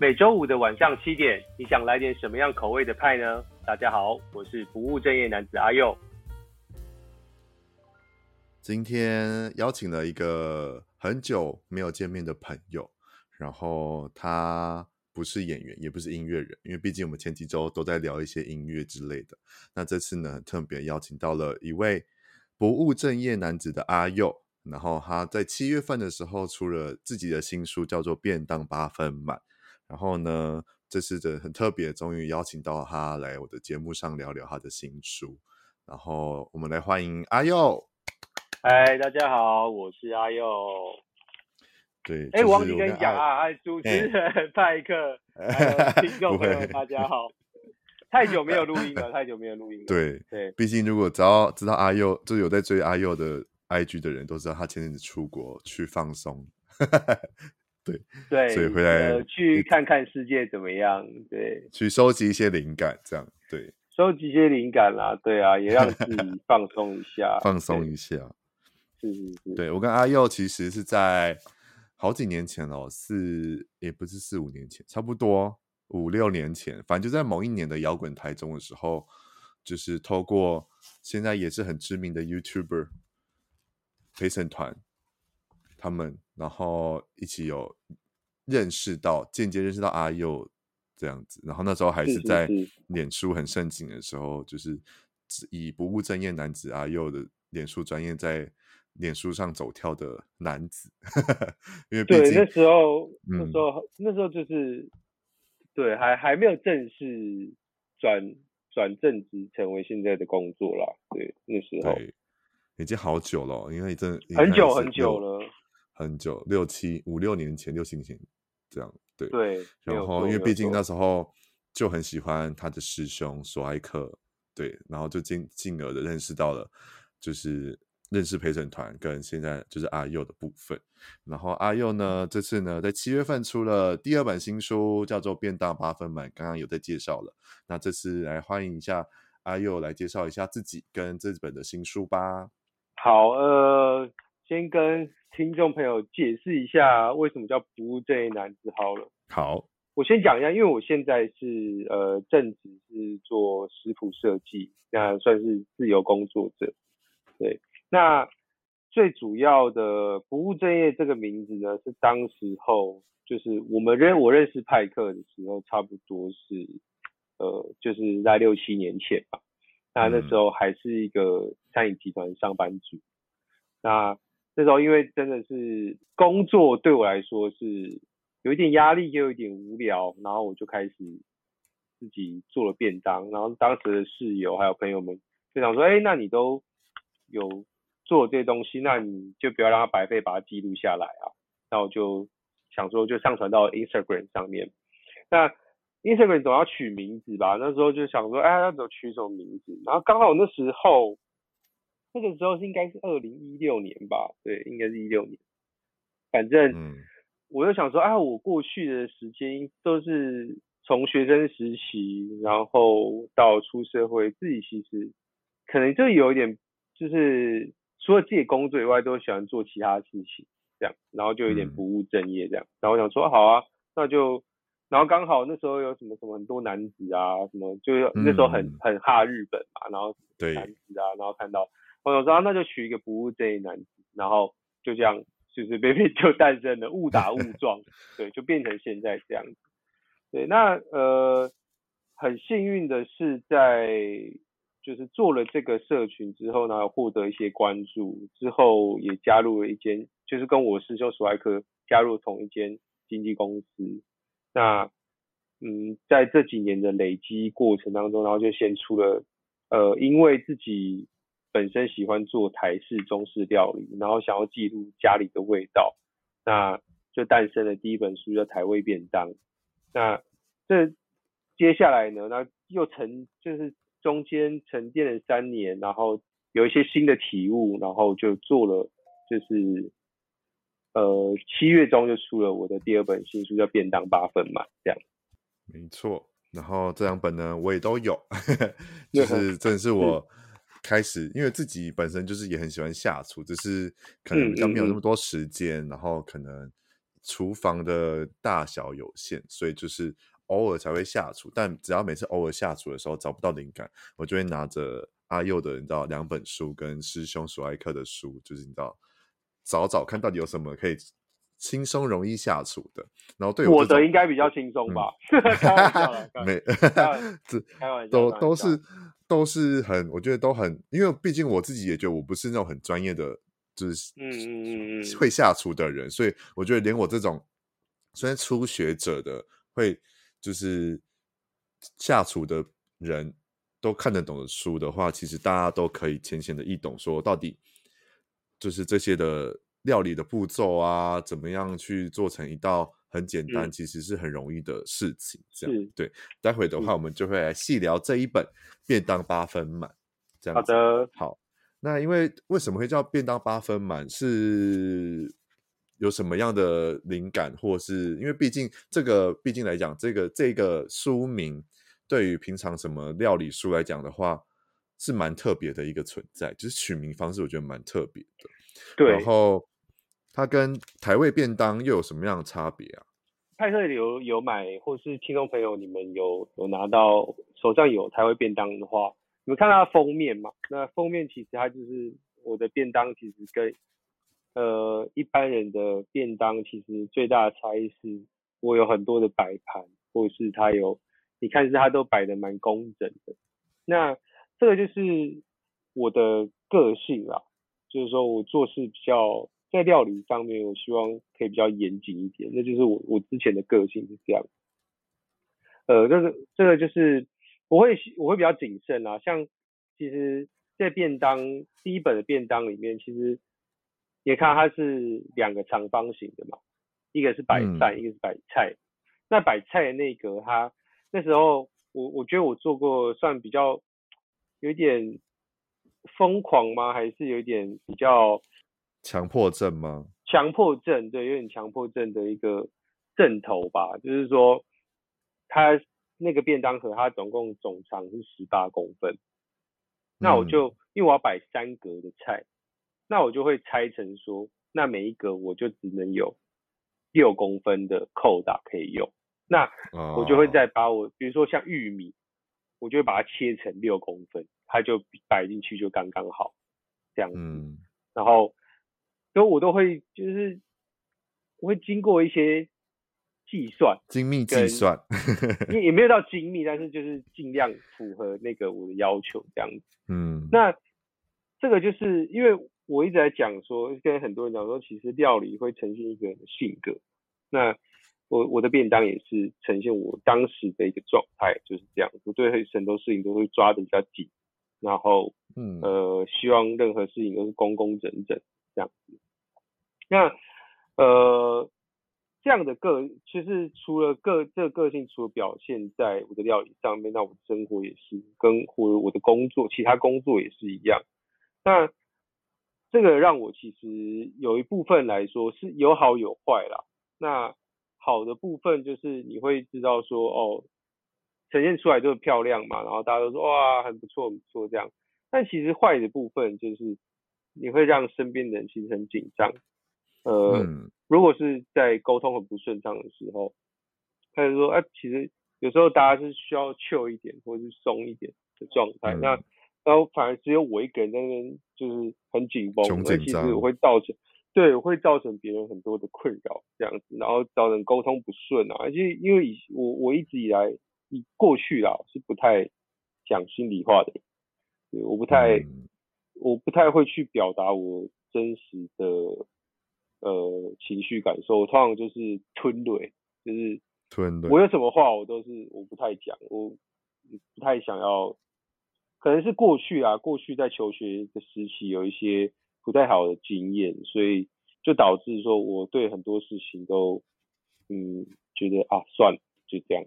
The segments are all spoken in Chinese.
每周五的晚上七点，你想来点什么样口味的派呢？大家好，我是不务正业男子阿佑。今天邀请了一个很久没有见面的朋友，然后他不是演员，也不是音乐人，因为毕竟我们前几周都在聊一些音乐之类的。那这次呢，特别邀请到了一位不务正业男子的阿佑，然后他在七月份的时候出了自己的新书，叫做《便当八分满》。然后呢，这次的很特别，终于邀请到他来我的节目上聊聊他的新书。然后我们来欢迎阿佑。嗨，大家好，我是阿佑。对，哎、就是，我忘记跟你讲啊，哎，主持人派克，还有听 众朋友，大家好。太久没有录音了，太久没有录音了。对对，毕竟如果只要知道阿佑，就有在追阿佑的 IG 的人都知道，他前阵子出国去放松。对对，所以回来、呃、去看看世界怎么样？对，去收集一些灵感，这样对，收集一些灵感啦，对啊，也让自己 放松一下，放松一下。是是是，对，我跟阿佑其实是在好几年前哦，四也不是四五年前，差不多五六年前，反正就在某一年的摇滚台中的时候，就是透过现在也是很知名的 YouTuber 陪审团。他们然后一起有认识到，间接认识到阿佑这样子，然后那时候还是在脸书很盛行的时候，就是以不务正业男子阿佑的脸书专业在脸书上走跳的男子，因为毕竟对那时候、嗯、那时候那时候就是对还还没有正式转转正职成为现在的工作啦，对那时候。已经好久了，因为真的很久很久了。很久，六七五六年前，六七年前这样，对对。然后，因为毕竟那时候就很喜欢他的师兄索艾克，对，然后就进进而的认识到了，就是认识陪审团跟现在就是阿佑的部分。然后阿佑呢，这次呢在七月份出了第二本新书，叫做《变大八分满》，刚刚有在介绍了。那这次来欢迎一下阿佑来介绍一下自己跟这本的新书吧。好，呃，先跟。听众朋友，解释一下为什么叫不务正业男子好了。好，我先讲一下，因为我现在是呃正职是做食谱设计，那算是自由工作者。对，那最主要的不务正业这个名字呢，是当时候就是我们认我认识派克的时候，差不多是呃就是在六七年前吧。那那时候还是一个餐饮集团上班族。那那时候因为真的是工作对我来说是有一点压力，又有一点无聊，然后我就开始自己做了便当。然后当时的室友还有朋友们就想说：“哎，那你都有做这些东西，那你就不要让它白费，把它记录下来啊。”然后我就想说，就上传到 Instagram 上面。那 Instagram 总要取名字吧？那时候就想说：“哎，要怎么取什么名字？”然后刚好那时候。那个时候是应该是二零一六年吧，对，应该是一六年。反正，我就想说，啊，我过去的时间都是从学生实习，然后到出社会，自己其实可能就有一点，就是除了自己工作以外，都喜欢做其他事情，这样，然后就有点不务正业这样。然后我想说，好啊，那就，然后刚好那时候有什么什么很多男子啊，什么，就那时候很很哈日本嘛，然后男子啊，然后看到。我说、啊，那就娶一个不务正业男子，然后就这样，就是随便便就诞生了，误打误 撞，对，就变成现在这样子。对，那呃，很幸运的是，在就是做了这个社群之后呢，获得一些关注，之后也加入了一间，就是跟我师兄史外克加入同一间经纪公司。那嗯，在这几年的累积过程当中，然后就先出了，呃，因为自己。本身喜欢做台式、中式料理，然后想要记录家里的味道，那就诞生了第一本书叫《台味便当》。那这接下来呢，那又沉就是中间沉淀了三年，然后有一些新的体悟，然后就做了，就是呃七月中就出了我的第二本新书叫《便当八分满》这样。没错，然后这两本呢我也都有，就是正是我。开始，因为自己本身就是也很喜欢下厨，只是可能比较没有那么多时间，嗯嗯嗯，然后可能厨房的大小有限，所以就是偶尔才会下厨。但只要每次偶尔下厨的时候找不到灵感，我就会拿着阿佑的你知道两本书跟师兄索爱克的书，就是你知道找找看到底有什么可以轻松容易下厨的。然后对我，我的应该比较轻松吧？嗯、开玩笑啦，没，这开玩笑，都都是都是很，我觉得都很，因为毕竟我自己也觉得我不是那种很专业的。就是嗯会下厨的人，所以我觉得连我这种虽然初学者的会就是下厨的人都看得懂的书的话，其实大家都可以浅显的易懂，说到底就是这些的料理的步骤啊，怎么样去做成一道很简单，其实是很容易的事情。这样对，待会的话我们就会来细聊这一本便当八分满。这样好的，好。那因为为什么会叫便当八分满？是有什么样的灵感，或是因为毕竟这个，毕竟来讲，这个这个书名对于平常什么料理书来讲的话，是蛮特别的一个存在。就是取名方式，我觉得蛮特别的。对，然后它跟台味便当又有什么样的差别啊？派克有有买，或是听众朋友你们有有拿到手上有台味便当的话。你们看它的封面嘛？那封面其实它就是我的便当，其实跟呃一般人的便当其实最大的差异是，我有很多的摆盘，或是它有，你看是它都摆的蛮工整的。那这个就是我的个性啦，就是说我做事比较在料理上面，我希望可以比较严谨一点，那就是我我之前的个性是这样。呃，这个这个就是。我会我会比较谨慎啊，像其实，在便当第一本的便当里面，其实你看它是两个长方形的嘛，一个是白饭，嗯、一个是白菜。那白菜的那个，它那时候我我觉得我做过算比较有点疯狂吗？还是有点比较强迫症吗？强迫症，对，有点强迫症的一个症头吧，就是说它。那个便当盒它总共总长是十八公分，那我就、嗯、因为我要摆三格的菜，那我就会拆成说，那每一格我就只能有六公分的扣打可以用，那我就会再把我，比如说像玉米，我就会把它切成六公分，它就摆进去就刚刚好这样子，嗯、然后，所以我都会就是我会经过一些。计算精密计算，也也没有到精密，但是就是尽量符合那个我的要求这样子。嗯，那这个就是因为我一直在讲说，跟很多人讲说，其实料理会呈现一个人的性格。那我我的便当也是呈现我当时的一个状态，就是这样。我对很多事情都会抓的比较紧，然后嗯呃，希望任何事情都是工工整整这样子。那呃。这样的个，其实除了个这个个性，除了表现在我的料理上面，那我的生活也是，跟我我的工作，其他工作也是一样。那这个让我其实有一部分来说是有好有坏啦。那好的部分就是你会知道说，哦，呈现出来就是漂亮嘛，然后大家都说哇，很不错，很不错这样。但其实坏的部分就是你会让身边的人其实很紧张。呃，嗯、如果是在沟通很不顺畅的时候，他就说，哎、啊，其实有时候大家是需要 chill 一点或者是松一点的状态，嗯、那然后反而只有我一个人在那边就是很紧绷，那其实我会造成，对，我会造成别人很多的困扰这样子，然后造成沟通不顺啊，而且因为以我我一直以来以过去啦是不太讲心里话的，对，我不太、嗯、我不太会去表达我真实的。呃，情绪感受，我通常就是吞泪，就是吞泪。我有什么话，我都是我不太讲，我不太想要。可能是过去啊，过去在求学的时期有一些不太好的经验，所以就导致说我对很多事情都嗯觉得啊算了，就这样，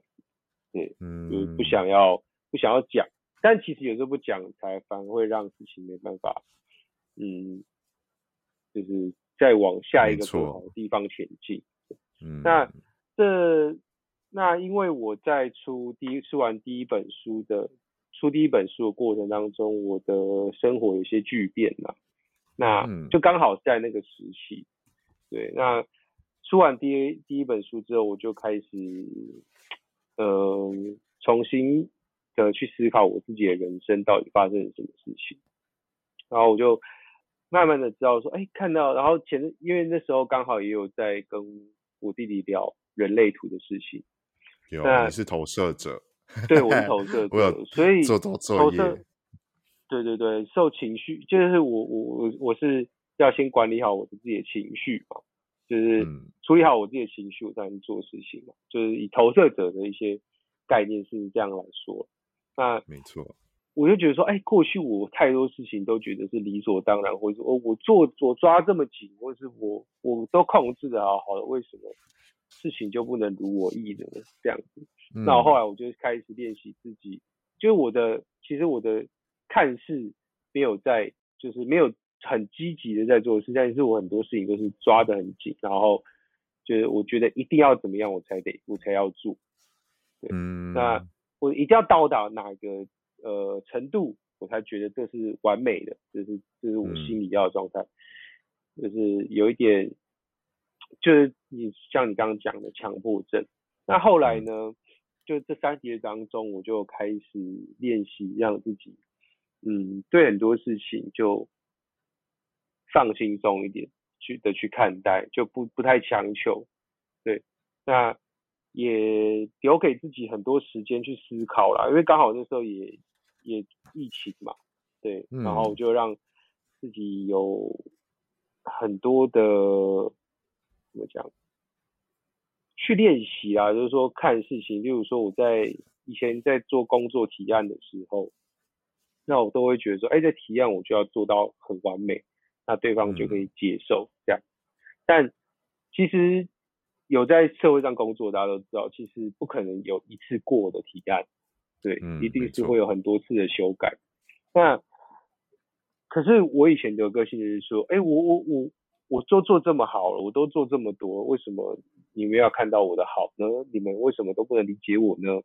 对，嗯，就不想要不想要讲。但其实有时候不讲，才反而会让事情没办法，嗯，就是。再往下一个更好的地方前进。嗯，那这那因为我在出第一出完第一本书的出第一本书的过程当中，我的生活有些巨变嘛。那就刚好在那个时期，对，那出完第一第一本书之后，我就开始，呃，重新的去思考我自己的人生到底发生了什么事情，然后我就慢慢的知道说，哎，看到，然后前因为那时候刚好也有在跟我弟弟聊人类图的事情，你是投射者，对，我是投 射者，所以做做作业，对对对，受情绪，就是我我我我是要先管理好我的自己的情绪嘛。就是处理好我自己的情绪，我才能做事情嘛。就是以投射者的一些概念是这样来说，那没错。我就觉得说，哎，过去我太多事情都觉得是理所当然，或者说哦我做我抓这么紧，或者是我我都控制的好好的，为什么事情就不能如我意呢？这样子。嗯、那我后来我就开始练习自己，就是我的其实我的看似没有在，就是没有。很积极的在做事，但是我很多事情都是抓得很紧，然后就是我觉得一定要怎么样我才得我才要做，对，嗯，那我一定要到达哪个呃程度，我才觉得这是完美的，这是这是我心里要的状态，嗯，就是有一点，就是你像你刚刚讲的强迫症，那后来呢，就这三节当中，我就开始练习让自己，嗯，对很多事情就。放轻松一点去的去看待，就不不太强求，对，那也留给自己很多时间去思考啦，因为刚好那时候也也疫情嘛，对，然后就让自己有很多的怎么讲，去练习啊，就是说看事情，例如说我在以前在做工作提案的时候，那我都会觉得说，哎，这提案我就要做到很完美。那对方就可以接受这样，但其实有在社会上工作，大家都知道，其实不可能有一次过的提案，对，一定是会有很多次的修改。那可是我以前的个性就是说，哎，我我我我都做这么好了，我都做这么多，为什么你们要看到我的好呢？你们为什么都不能理解我呢？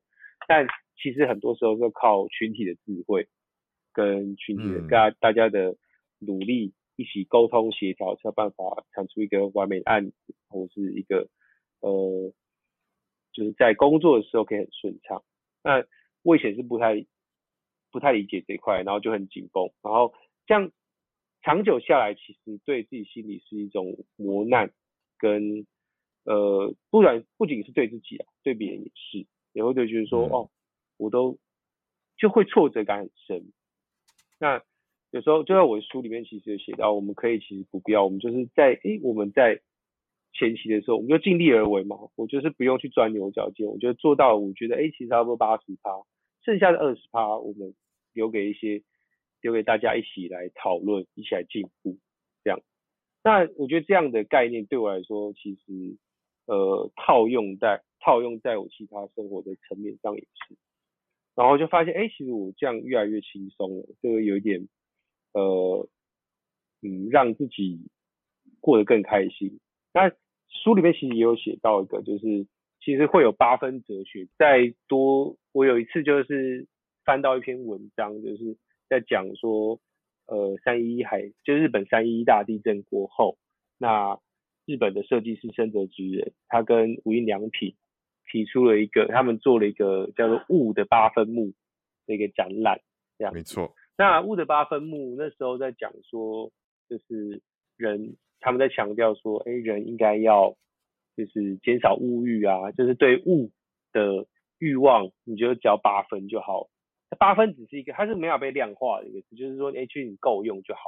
但其实很多时候是靠群体的智慧跟群体的大家大家的努力。一起沟通协调，才有办法产出一个完美的案子，或是一个呃，就是在工作的时候可以很顺畅。那我以前是不太不太理解这一块，然后就很紧绷，然后这样长久下来，其实对自己心里是一种磨难，跟呃，不然不仅是对自己啊，对别人也是，也会对觉得说、嗯、哦，我都就会挫折感很深。那有时候就在我的书里面，其实有写到，我们可以其实不必要，我们就是在诶，我们在前期的时候，我们就尽力而为嘛。我就是不用去钻牛角尖，我就做到，我觉得诶，其实差不多八十趴，剩下的二十趴，我们留给一些，留给大家一起来讨论，一起来进步，这样。那我觉得这样的概念对我来说，其实呃套用在套用在我其他生活的层面上也是，然后就发现诶，其实我这样越来越轻松了，这个有一点。呃，嗯，让自己过得更开心。那书里面其实也有写到一个，就是其实会有八分哲学。再多，我有一次就是翻到一篇文章，就是在讲说，呃，三一一海，就日本三一一大地震过后，那日本的设计师深泽直人，他跟无印良品提出了一个，他们做了一个叫做“物”的八分目的一个展览，这样。没错。那物的八分目那时候在讲说，就是人他们在强调说，哎，人应该要就是减少物欲啊，就是对物的欲望，你就只要八分就好。八分只是一个，它是没有被量化的一个词，就是说，哎，其实你够用就好。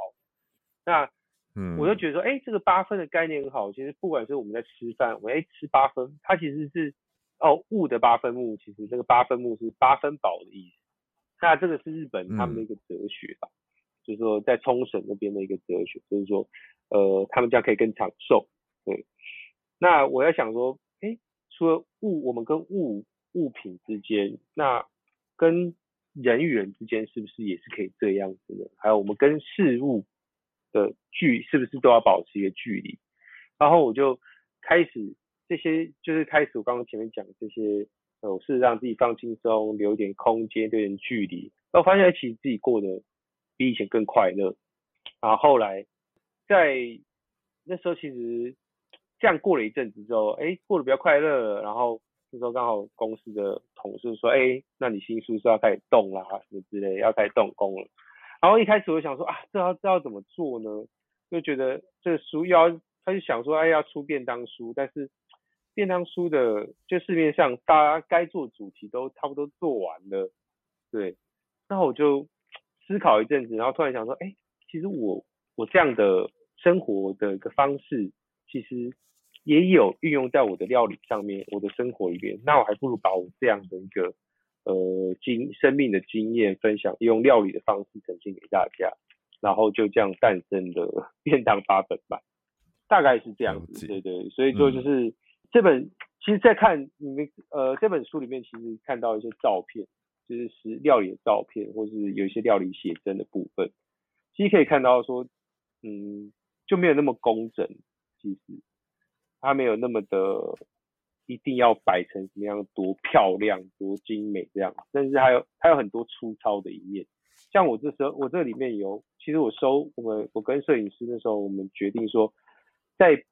那嗯，我就觉得说，哎，这个八分的概念很好。其实不管是我们在吃饭，我哎吃八分，它其实是哦物的八分目，其实这个八分目是八分饱的意思。那这个是日本他们的一个哲学吧，嗯、就是说在冲绳那边的一个哲学，就是说，呃，他们这样可以更长寿。对，那我在想说，哎，除了物，我们跟物物品之间，那跟人与人之间是不是也是可以这样子的？还有我们跟事物的距，是不是都要保持一个距离？然后我就开始这些，就是开始我刚刚前面讲这些。我是让自己放轻松，留一点空间，留点距离。然后发现其实自己过得比以前更快乐。然后后来在那时候，其实这样过了一阵子之后，哎，过得比较快乐，然后那时候刚好公司的同事说，哎，那你新书是要开始动啦，什么之类，要开始动工了。然后一开始我想说啊，这要这要怎么做呢？就觉得这个书要，他就想说，哎，要出便当书，但是便当书的就市面上大家该做主题都差不多做完了，对。然后我就思考一阵子，然后突然想说，哎，其实我我这样的生活的一个方式，其实也有运用在我的料理上面，我的生活里面。那我还不如把我这样的一个呃经生命的经验分享，用料理的方式呈现给大家，然后就这样诞生了便当八本吧，大概是这样子。对对，所以说就是、嗯、这本，其实，在看你们呃这本书里面，其实看到一些照片。就是是料理的照片，或是有一些料理写真的部分，其实可以看到说，嗯，就没有那么工整，其实它没有那么的一定要摆成什么样多漂亮、多精美这样，但是还有还有很多粗糙的一面。像我这时候，我这里面有，其实我收我们我跟摄影师那时候，我们决定说，在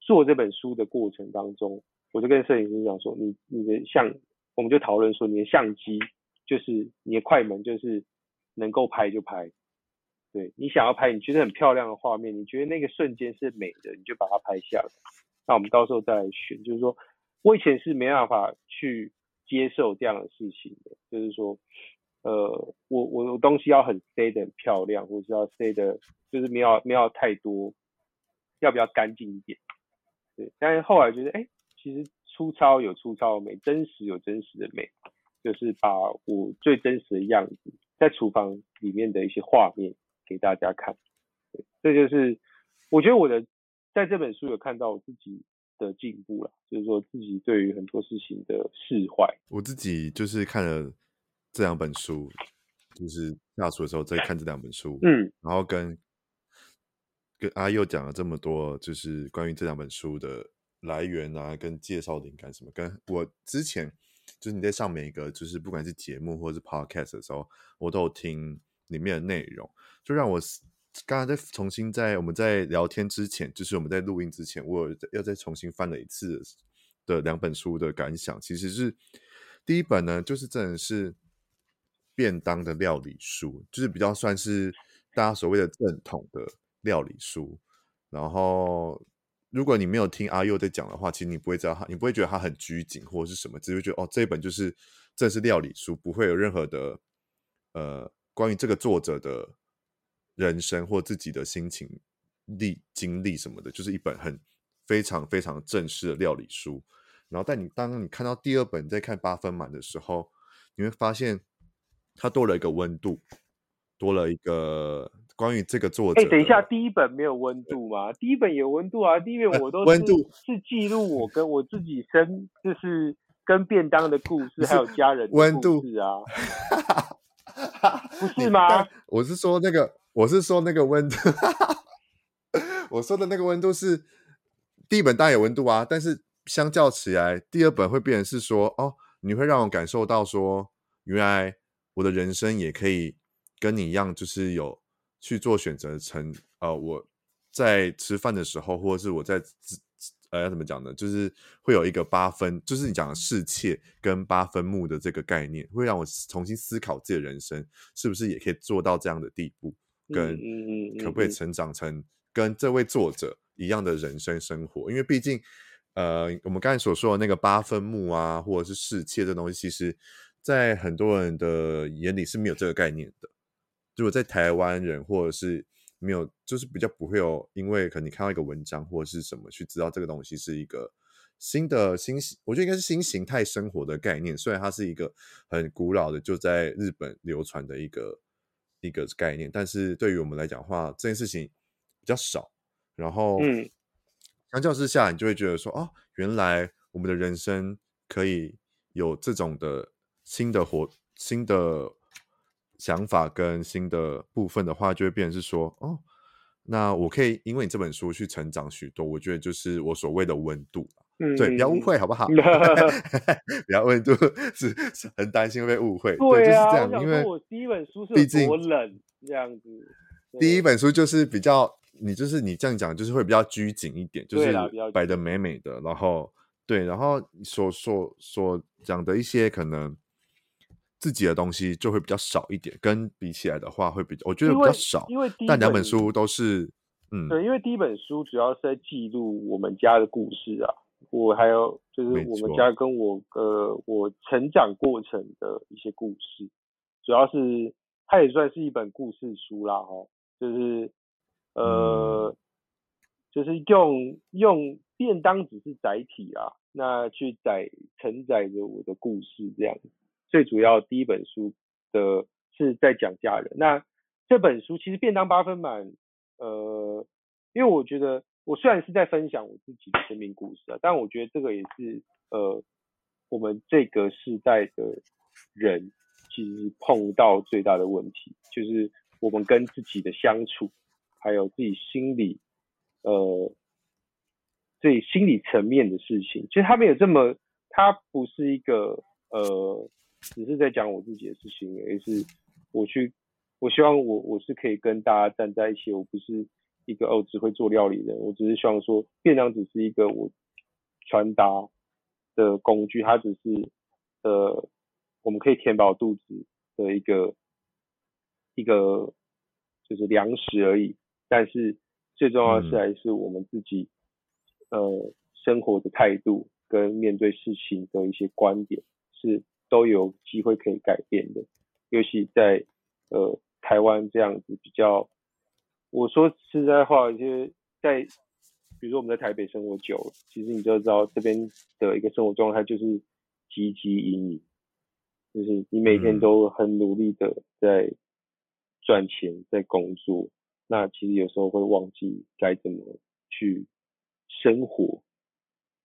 做这本书的过程当中，我就跟摄影师讲说，你你的相，我们就讨论说你的相机。就是你的快门，就是能够拍就拍，对，你想要拍，你觉得很漂亮的画面，你觉得那个瞬间是美的，你就把它拍下来。那我们到时候再来选。就是说，我以前是没办法去接受这样的事情的，就是说，呃，我我我东西要很 say 的很漂亮，或是要 say 的，就是没有没有太多，要不要干净一点？对，但是后来觉得，哎，其实粗糙有粗糙的美，真实有真实的美。就是把我最真实的样子，在厨房里面的一些画面给大家看，对，这就是我觉得我的在这本书有看到我自己的进步了，就是说自己对于很多事情的释怀。我自己就是看了这两本书，就是下厨的时候在看这两本书，嗯，然后跟跟阿佑讲了这么多，就是关于这两本书的来源啊，跟介绍灵感什么，跟我之前。就是你在上每一个，就是不管是节目或者是 podcast 的时候，我都有听里面的内容，就让我刚刚在重新在我们在聊天之前，就是我们在录音之前，我有要再重新翻了一次的两本书的感想。其实是第一本呢，就是真的是便当的料理书，就是比较算是大家所谓的正统的料理书，然后。如果你没有听阿佑在讲的话，其实你不会知道他，你不会觉得他很拘谨或者是什么，只会觉得哦，这一本就是这是料理书，不会有任何的呃关于这个作者的人生或自己的心情历经历什么的，就是一本很非常非常正式的料理书。然后，但你当你看到第二本在看八分满的时候，你会发现它多了一个温度，多了一个。关于这个作者，哎，等一下，第一本没有温度吗？第一本有温度啊，第一本我都是温度是记录我跟我自己生，就是跟便当的故事，还有家人的故事啊，不是吗？我是说那个，我是说那个温度，我说的那个温度是第一本当然有温度啊，但是相较起来，第二本会变成是说，哦，你会让我感受到说，原来我的人生也可以跟你一样，就是有。去做选择成呃，我在吃饭的时候，或者是我在呃要怎么讲呢？就是会有一个八分，就是你讲的侍妾跟八分目的这个概念，会让我重新思考自己的人生是不是也可以做到这样的地步，跟可不可以成长成跟这位作者一样的人生生活？因为毕竟呃，我们刚才所说的那个八分目啊，或者是侍妾这东西，其实在很多人的眼里是没有这个概念的。如果在台湾人或者是没有，就是比较不会有，因为可能你看到一个文章或者是什么去知道这个东西是一个新的新型，我觉得应该是新形态生活的概念。虽然它是一个很古老的，就在日本流传的一个一个概念，但是对于我们来讲的话，这件事情比较少。然后，嗯，相较之下，你就会觉得说，哦，原来我们的人生可以有这种的新的活，新的。想法跟新的部分的话，就会变成是说，哦，那我可以因为你这本书去成长许多。我觉得就是我所谓的温度，嗯，对，不要误会好不好？不要温度是是很担心会被误会，对啊，对就是这样。因为我第一本书是我冷这样子，第一本书就是比较你就是你这样讲，就是会比较拘谨一点，就是摆的美美的，然后对，然后所所所讲的一些可能自己的东西就会比较少一点，跟比起来的话会比较，我觉得比较少，因为，因为但两本书都是，嗯，对，因为第一本书主要是在记录我们家的故事啊，我还有就是我们家跟我呃我成长过程的一些故事，主要是它也算是一本故事书啦，哈，就是。呃，就是用用便当只是载体啊，那去载承载着我的故事这样。最主要第一本书的是在讲家人，那这本书其实便当八分满，呃，因为我觉得我虽然是在分享我自己的生命故事啊，但我觉得这个也是呃我们这个世代的人其实碰到最大的问题，就是我们跟自己的相处。还有自己心理，呃，自己心理层面的事情，其实他没有这么，他不是一个呃，只是在讲我自己的事情，而是我去，我希望我我是可以跟大家站在一起，我不是一个哦只会做料理的，我只是希望说，便当只是一个我传达的工具，它只是呃，我们可以填饱肚子的一个一个就是粮食而已。但是最重要的是还是我们自己，嗯、呃，生活的态度跟面对事情的一些观点是都有机会可以改变的。尤其在呃台湾这样子比较，我说实在话，就是在比如说我们在台北生活久了，其实你就知道这边的一个生活状态就是汲汲营营，就是你每天都很努力的在赚钱，在工作。那其实有时候会忘记该怎么去生活，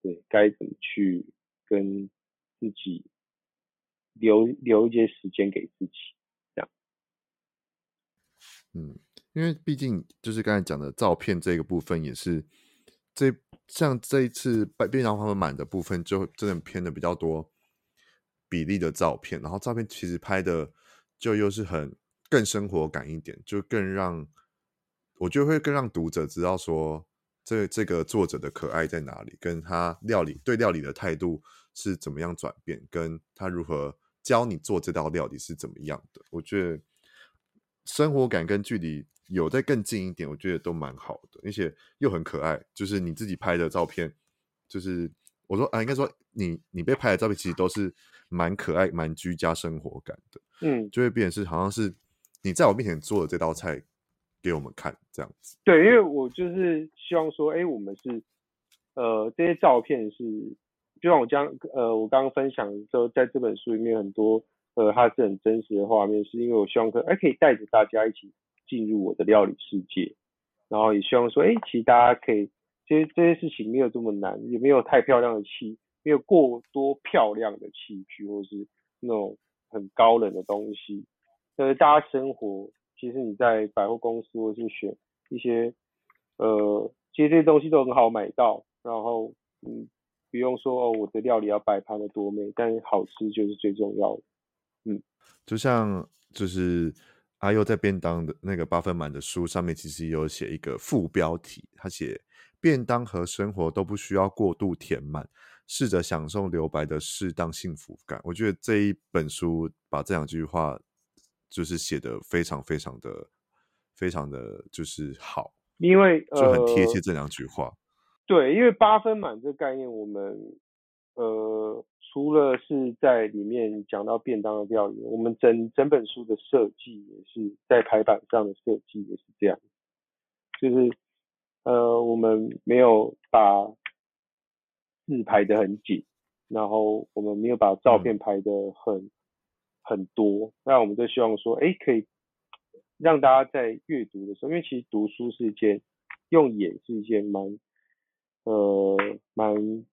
对，该怎么去跟自己留留一些时间给自己，这样。嗯，因为毕竟就是刚才讲的照片这个部分，也是这像这一次便当八分满的部分，就真的偏的比较多比例的照片，然后照片其实拍的就又是很更生活感一点，就更让。我觉得会更让读者知道说，这这个作者的可爱在哪里，跟他料理对料理的态度是怎么样转变，跟他如何教你做这道料理是怎么样的。我觉得生活感跟距离有再更近一点，我觉得都蛮好的，而且又很可爱。就是你自己拍的照片，就是我说啊，应该说你你被拍的照片其实都是蛮可爱、蛮居家生活感的。嗯，就会变成是好像是你在我面前做的这道菜。给我们看这样子，对，因为我就是希望说，哎，我们是，呃，这些照片是，就像我将，呃，我刚刚分享说，在这本书里面很多，呃，它是很真实的画面，是因为我希望可，哎，可以带着大家一起进入我的料理世界，然后也希望说，哎，其实大家可以，其实这些事情没有这么难，也没有太漂亮的器，没有过多漂亮的器具，或是那种很高冷的东西，呃，大家生活。其实你在百货公司或是选一些，呃，其实这些东西都很好买到，然后嗯，不用说哦，我的料理要摆盘的多美，但是好吃就是最重要的，嗯，就像就是阿佑在便当的那个八分满的书上面，其实有写一个副标题，他写便当和生活都不需要过度填满，试着享受留白的适当幸福感。我觉得这一本书把这两句话。就是写的非常非常的非常的就是好，因为就很贴切这两句话。呃、对，因为八分满这个概念，我们呃除了是在里面讲到便当的料理，我们整整本书的设计也是在排版上的设计也是这样，就是呃我们没有把字排得很紧，然后我们没有把照片排得很。嗯很多，那我们就希望说，哎，可以让大家在阅读的时候，因为其实读书是一件用眼是一件蛮呃蛮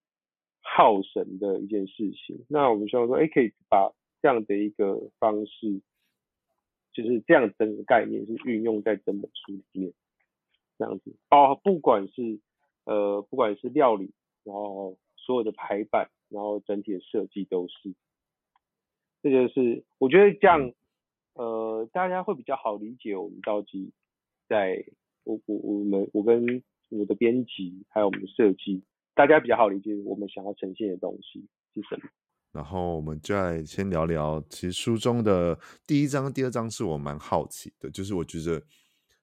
耗神的一件事情。那我们希望说，哎，可以把这样的一个方式，就是这样整个概念是运用在整本书里面，这样子，包不管是呃不管是料理，然后所有的排版，然后整体的设计都是。这就是我觉得这样，呃，大家会比较好理解我们到底在我我我们我跟我的编辑还有我们的设计，大家比较好理解我们想要呈现的东西是什么。然后我们就来先聊聊，其实书中的第一章、第二章是我蛮好奇的，就是我觉得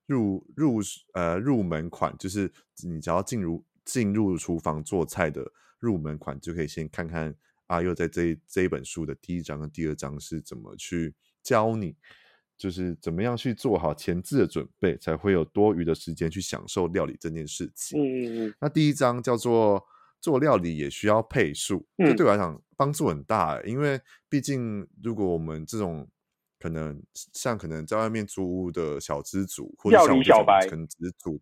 入入呃入门款，就是你只要进入进入厨房做菜的入门款，就可以先看看阿佑在这这一本书的第一章跟第二章是怎么去教你，就是怎么样去做好前置的准备，才会有多余的时间去享受料理这件事情。嗯嗯嗯。那第一章叫做。做料理也需要配速，这对我来讲帮助很大，欸。因为毕竟，如果我们这种可能像可能在外面租屋的小资主，或者像我小白可能只是煮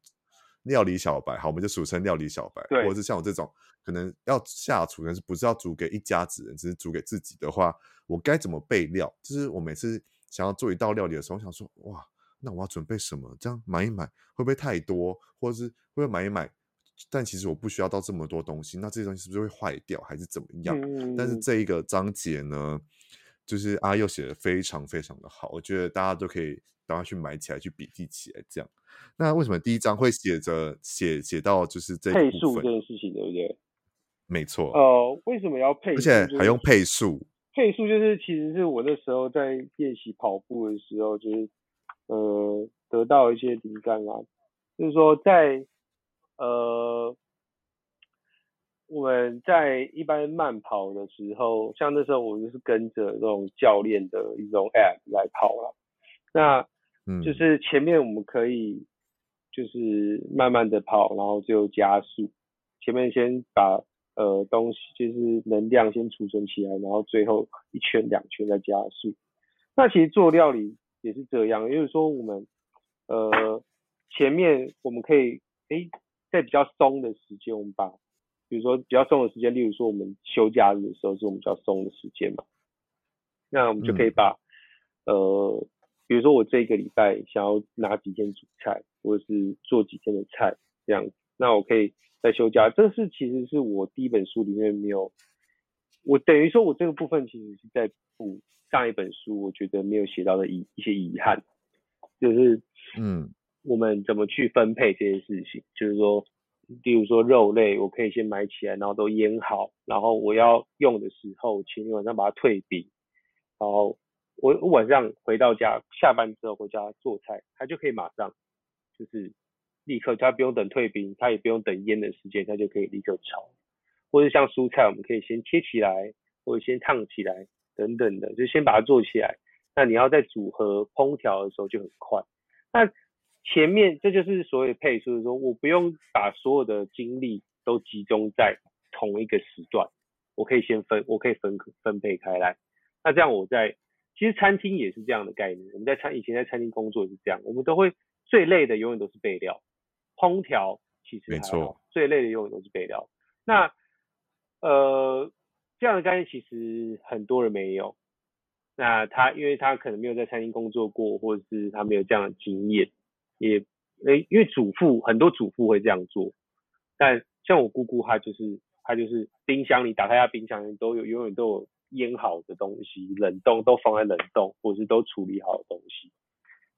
料理小白，好，我们就俗称料理小白，或者是像我这种可能要下厨，但是不是要煮给一家子人，只是煮给自己的话，我该怎么备料？就是我每次想要做一道料理的时候，我想说，哇，那我要准备什么？这样买一买会不会太多？或者是会不会买一买？但其实我不需要到这么多东西，那这些东西是不是会坏掉，还是怎么样？嗯、但是这一个章节呢，就是阿佑写的非常非常的好，我觉得大家都可以赶快去买起来，去笔记起来。这样，那为什么第一章会写着写写到就是这配数这件事情，对不对？没错。呃，为什么要配？而且还用配速？配速就是其实是我那时候在练习跑步的时候，就是呃得到一些灵感啊，就是说在。呃，我们在一般慢跑的时候，像那时候我就是跟着这种教练的一种 app 来跑了。那，嗯，就是前面我们可以就是慢慢的跑，然后最后加速。前面先把呃东西就是能量先储存起来，然后最后一圈两圈再加速。那其实做料理也是这样，也就是说我们呃前面我们可以诶。在比较松的时间，我们把，比如说比较松的时间，例如说我们休假日的时候是我们比较松的时间嘛，那我们就可以把，嗯、呃，比如说我这个礼拜想要拿几天煮菜，或者是做几天的菜这样子，那我可以在休假。这是其实是我第一本书里面没有，我等于说我这个部分其实是在补上一本书，我觉得没有写到的遗一些遗憾，就是嗯。我们怎么去分配这些事情？就是说，例如说肉类，我可以先买起来，然后都腌好，然后我要用的时候，前天晚上把它退冰，然后我晚上回到家，下班之后回家做菜，它就可以马上就是立刻，它不用等退冰，它也不用等腌的时间，它就可以立刻炒。或者像蔬菜，我们可以先切起来，或者先烫起来等等的，就先把它做起来。那你要在组合烹调的时候就很快。那前面这就是所谓配速，就是说我不用把所有的精力都集中在同一个时段，我可以先分，我可以分分配开来。那这样我在其实餐厅也是这样的概念，我们在餐以前在餐厅工作也是这样，我们都会最累的永远都是备料，烹调其实没错，最累的永远都是备料。那呃这样的概念其实很多人没有，那他因为他可能没有在餐厅工作过，或者是他没有这样的经验。也，诶，因为主妇很多主妇会这样做，但像我姑姑她就是她就是冰箱里打开她冰箱里都有永远都有腌好的东西，冷冻都放在冷冻，或是都处理好的东西，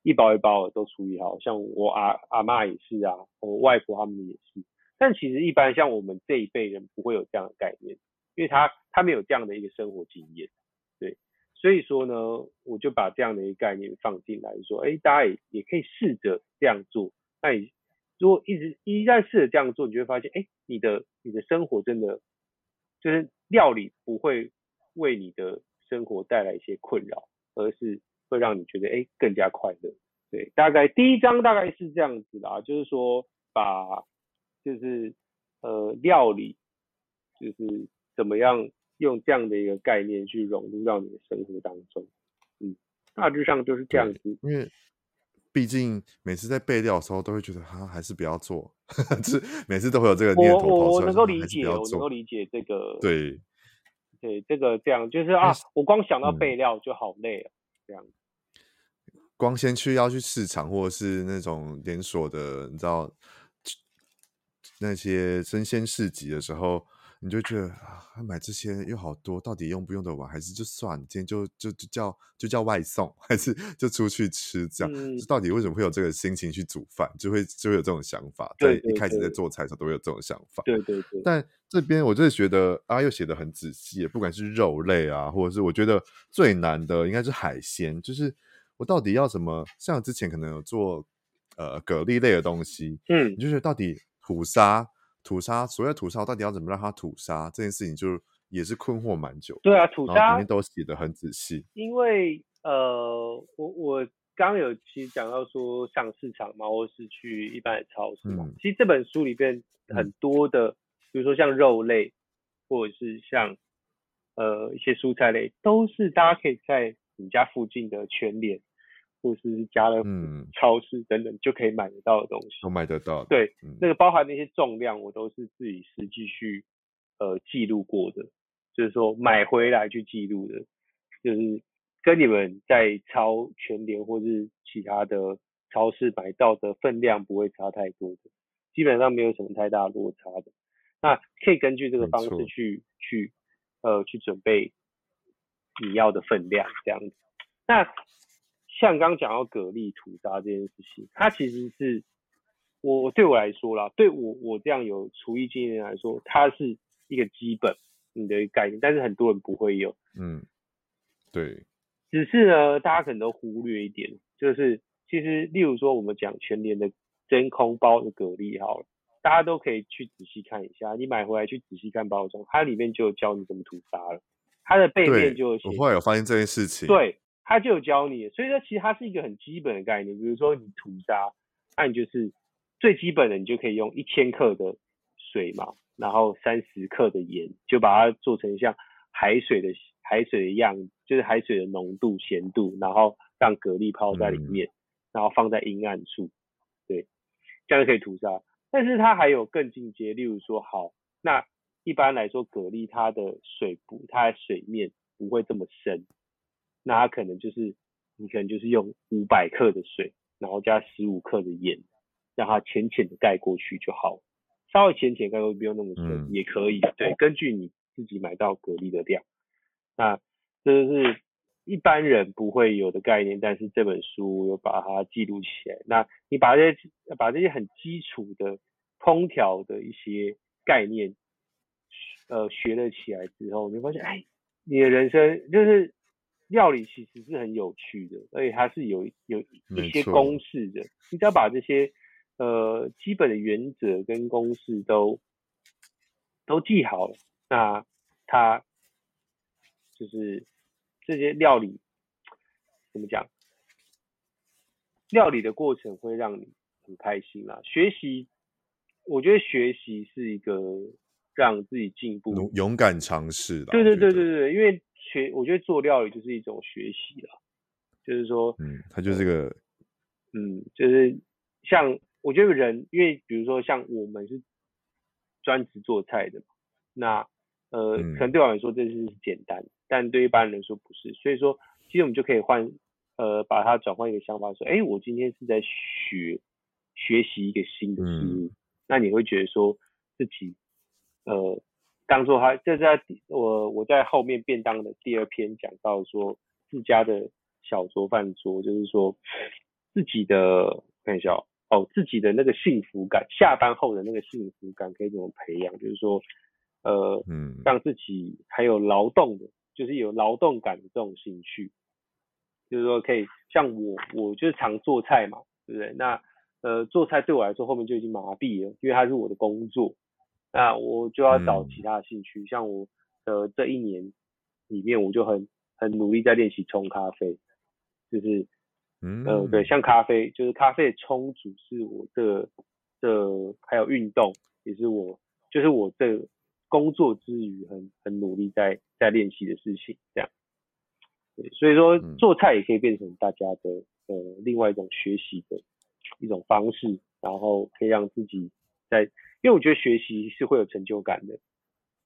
一包一包的都处理好。像我阿阿嬷也是啊，我外婆他们也是。但其实一般像我们这一辈人不会有这样的概念，因为他他没有这样的一个生活经验。对所以说呢，我就把这样的一个概念放进来，说，哎，大家也也可以试着这样做。那你如果一直一旦试着这样做，你就会发现，哎，你的你的生活真的就是料理不会为你的生活带来一些困扰，而是会让你觉得，哎，更加快乐。对，大概第一章大概是这样子啦，就是说把就是呃料理就是怎么样。用这样的一个概念去融入到你的生活当中，嗯，大致上就是这样子。因为毕竟每次在备料的时候，都会觉得哈，还是不要做，就是每次都会有这个念头。我我能够理解，我能够理解这个。对，对，这个这样就是啊，我光想到备料就好累了，嗯、这样。光先去要去市场或者是那种连锁的，你知道那些生鲜市集的时候。你就觉得啊，买这些又好多，到底用不用得完？还是就算今天就就就叫就叫外送，还是就出去吃这样？嗯、到底为什么会有这个心情去煮饭？就会就会有这种想法。在一开始在做菜的时候都会有这种想法。对对对。但这边我就是觉得啊，又写得很仔细，不管是肉类啊，或者是我觉得最难的应该是海鲜，就是我到底要什么？像之前可能有做呃蛤蜊类的东西，嗯，你就觉得到底吐沙。吐沙，所谓吐沙，到底要怎么让它吐沙？这件事情就也是困惑蛮久。对啊，吐沙里面都写的很仔细。因为呃，我我刚刚有其实讲到说上市场嘛，或是去一般的超市嘛。嗯、其实这本书里边很多的，嗯、比如说像肉类，或者是像呃一些蔬菜类，都是大家可以在你家附近的全联。或是家乐福、超市等等就可以买得到的东西，都买得到。对，嗯、那个包含那些重量，我都是自己实际去呃记录过的，就是说买回来去记录的，就是跟你们在超全联或是其他的超市买到的分量不会差太多的，基本上没有什么太大落差的。那可以根据这个方式去去呃去准备你要的分量这样子。那像刚讲到蛤蜊吐沙这件事情，它其实是我对我来说啦，对我我这样有厨艺经验来说，它是一个基本你的概念，但是很多人不会有。嗯，对。只是呢，大家可能都忽略一点，就是其实例如说我们讲全年的真空包的蛤蜊好了，大家都可以去仔细看一下，你买回来去仔细看包装，它里面就有教你怎么吐沙了，它的背面就有写。我后来有发现这件事情。对。他就有教你，所以说其实它是一个很基本的概念。比如说你吐沙，那你就是最基本的，你就可以用一千克的水嘛，然后三十克的盐，就把它做成像海水的海水的样，就是海水的浓度、咸度，然后让蛤蜊泡在里面，嗯、然后放在阴暗处，对，这样就可以吐沙。但是它还有更进阶，例如说，好，那一般来说蛤蜊它的水不，它的水面不会这么深。那它可能就是，你可能就是用五百克的水，然后加十五克的盐，让它浅浅的盖过去就好，稍微浅浅盖过去，不用那么深，嗯、也可以。对，根据你自己买到蛤蜊的量，那这是一般人不会有的概念，但是这本书有把它记录起来。那你把这些把这些很基础的烹调的一些概念，呃，学了起来之后，你会发现，哎，你的人生就是。料理其实是很有趣的，而且它是有有一些公式的。你只要把这些呃基本的原则跟公式都都记好了，那它就是这些料理怎么讲？料理的过程会让你很开心啦。学习，我觉得学习是一个让自己进步、勇敢尝试的。对对对对对，因为。学，我觉得做料理就是一种学习了，就是说，嗯，它就是个，嗯，就是像我觉得人，因为比如说像我们是专职做菜的嘛，那呃，嗯、可能对我来说这是简单，但对一般人来说不是，所以说，其实我们就可以换，呃，把它转换一个想法，说，哎，我今天是在学学习一个新的事物，嗯、那你会觉得说自己，呃。当做他这在我我在后面便当的第二篇讲到说自家的小桌饭桌，就是说自己的看一下哦，自己的那个幸福感，下班后的那个幸福感可以怎么培养？就是说呃嗯，让自己还有劳动的，就是有劳动感的这种兴趣，就是说可以像我我就是常做菜嘛，对不对？那呃做菜对我来说后面就已经麻痹了，因为它是我的工作。那我就要找其他的兴趣，嗯、像我的这一年里面，我就很很努力在练习冲咖啡，就是，嗯、呃，对，像咖啡，就是咖啡的冲煮是我这这还有运动，也是我就是我这工作之余很很努力在在练习的事情，这样，对，所以说做菜也可以变成大家的呃另外一种学习的一种方式，然后可以让自己在。因为我觉得学习是会有成就感的，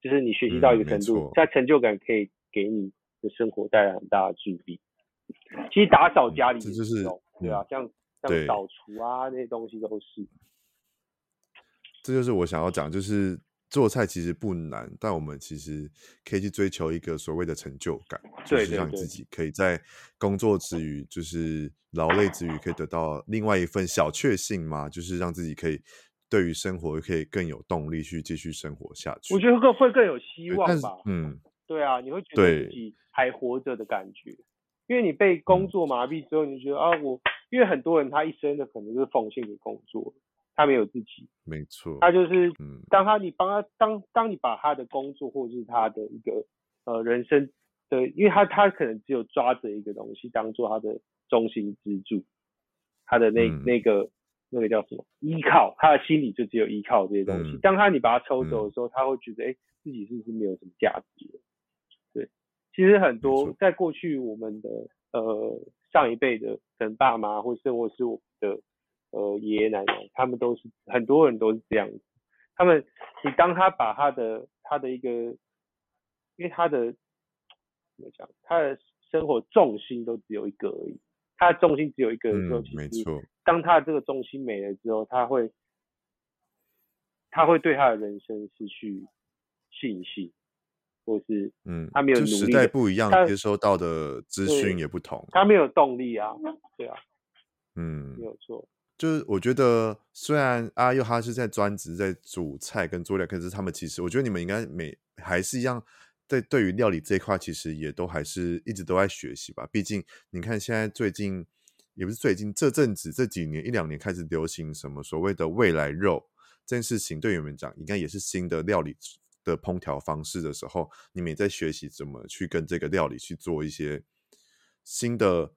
就是你学习到一个程度，在、嗯、成就感可以给你的生活带来很大的助力。其实打扫家里就是，对啊，像像扫除啊那些东西都是。这就是我想要讲，就是做菜其实不难，但我们其实可以去追求一个所谓的成就感，就是让自己可以在工作之余，就是劳累之余，可以得到另外一份小确幸嘛，就是让自己可以对于生活可以更有动力去继续生活下去。我觉得更会更有希望吧。嗯，对啊，你会觉得自己还活着的感觉，因为你被工作麻痹之后，你就觉得啊，我因为很多人他一生的可能就是奉献给工作。他没有自己，没错，他就是，当他你帮他当当你把他的工作或者是他的一个呃人生的，因为他他可能只有抓着一个东西当做他的中心支柱，他的那、嗯、那个那个叫什么依靠，他的心里就只有依靠这些东西。嗯、当他你把他抽走的时候，嗯、他会觉得哎、欸、自己是不是没有什么价值了？对，其实很多在过去我们的呃上一辈的可能爸妈或甚或是我们的。呃，爷爷奶奶他们都是很多人都是这样子。他们，你当他把他的他的一个，因为他的怎么讲，他的生活重心都只有一个而已。他的重心只有一个的时候，嗯、没错。当他的这个重心没了之后，他会他会对他的人生失去信心，或是嗯，他没有努力。时代不一样，接收到的资讯也不同。他没有动力啊，对啊，嗯，没有错。就是我觉得，虽然阿佑他是在专职在煮菜跟做料，可是他们其实，我觉得你们应该每还是一样，在对于料理这一块，其实也都还是一直都在学习吧。毕竟你看，现在最近也不是最近这阵子这几年一两年开始流行什么所谓的未来肉这件事情，对你们讲，应该也是新的料理的烹调方式的时候，你们也在学习怎么去跟这个料理去做一些新的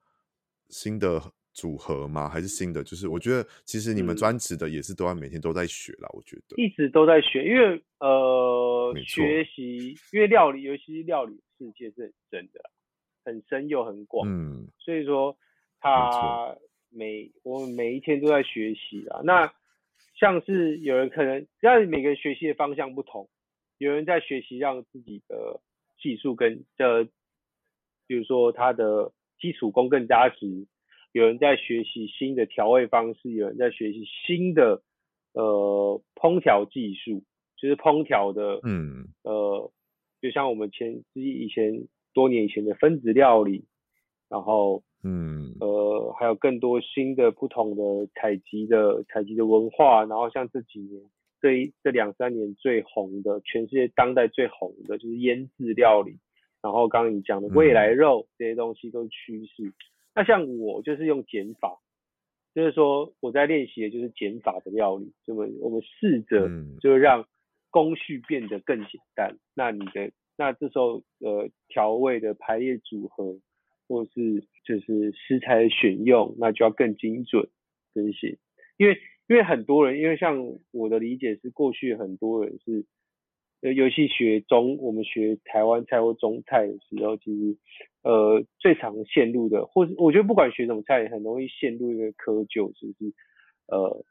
新的。组合吗？还是新的？就是我觉得，其实你们专职的也是都要每天都在学啦。我觉得一直都在学，因为呃，学习，因为料理，尤其是料理世界是很深的，很深又很广。嗯，所以说他每我们每一天都在学习啊。那像是有人可能，让每个人学习的方向不同，有人在学习让自己的技术跟的，比如说他的基础功更扎实。有人在学习新的调味方式，有人在学习新的呃烹调技术，就是烹调的，嗯，呃，就像我们前以前多年以前的分子料理，然后，嗯，呃，还有更多新的不同的采集的采集的文化，然后像这几年这一这两三年最红的，全世界当代最红的就是腌制料理，然后刚刚你讲的未来肉这些东西都是趋势。那像我就是用减法，就是说我在练习的就是减法的料理，就我们我们试着就是让工序变得更简单。嗯、那你的那这时候呃调味的排列组合，或是就是食材的选用，那就要更精准这些。因为因为很多人，因为像我的理解是，过去很多人是。尤其学中，我们学台湾菜或中菜的时候，其实，呃，最常陷入的，或者我觉得不管学什么菜，很容易陷入一个窠臼，就是，呃，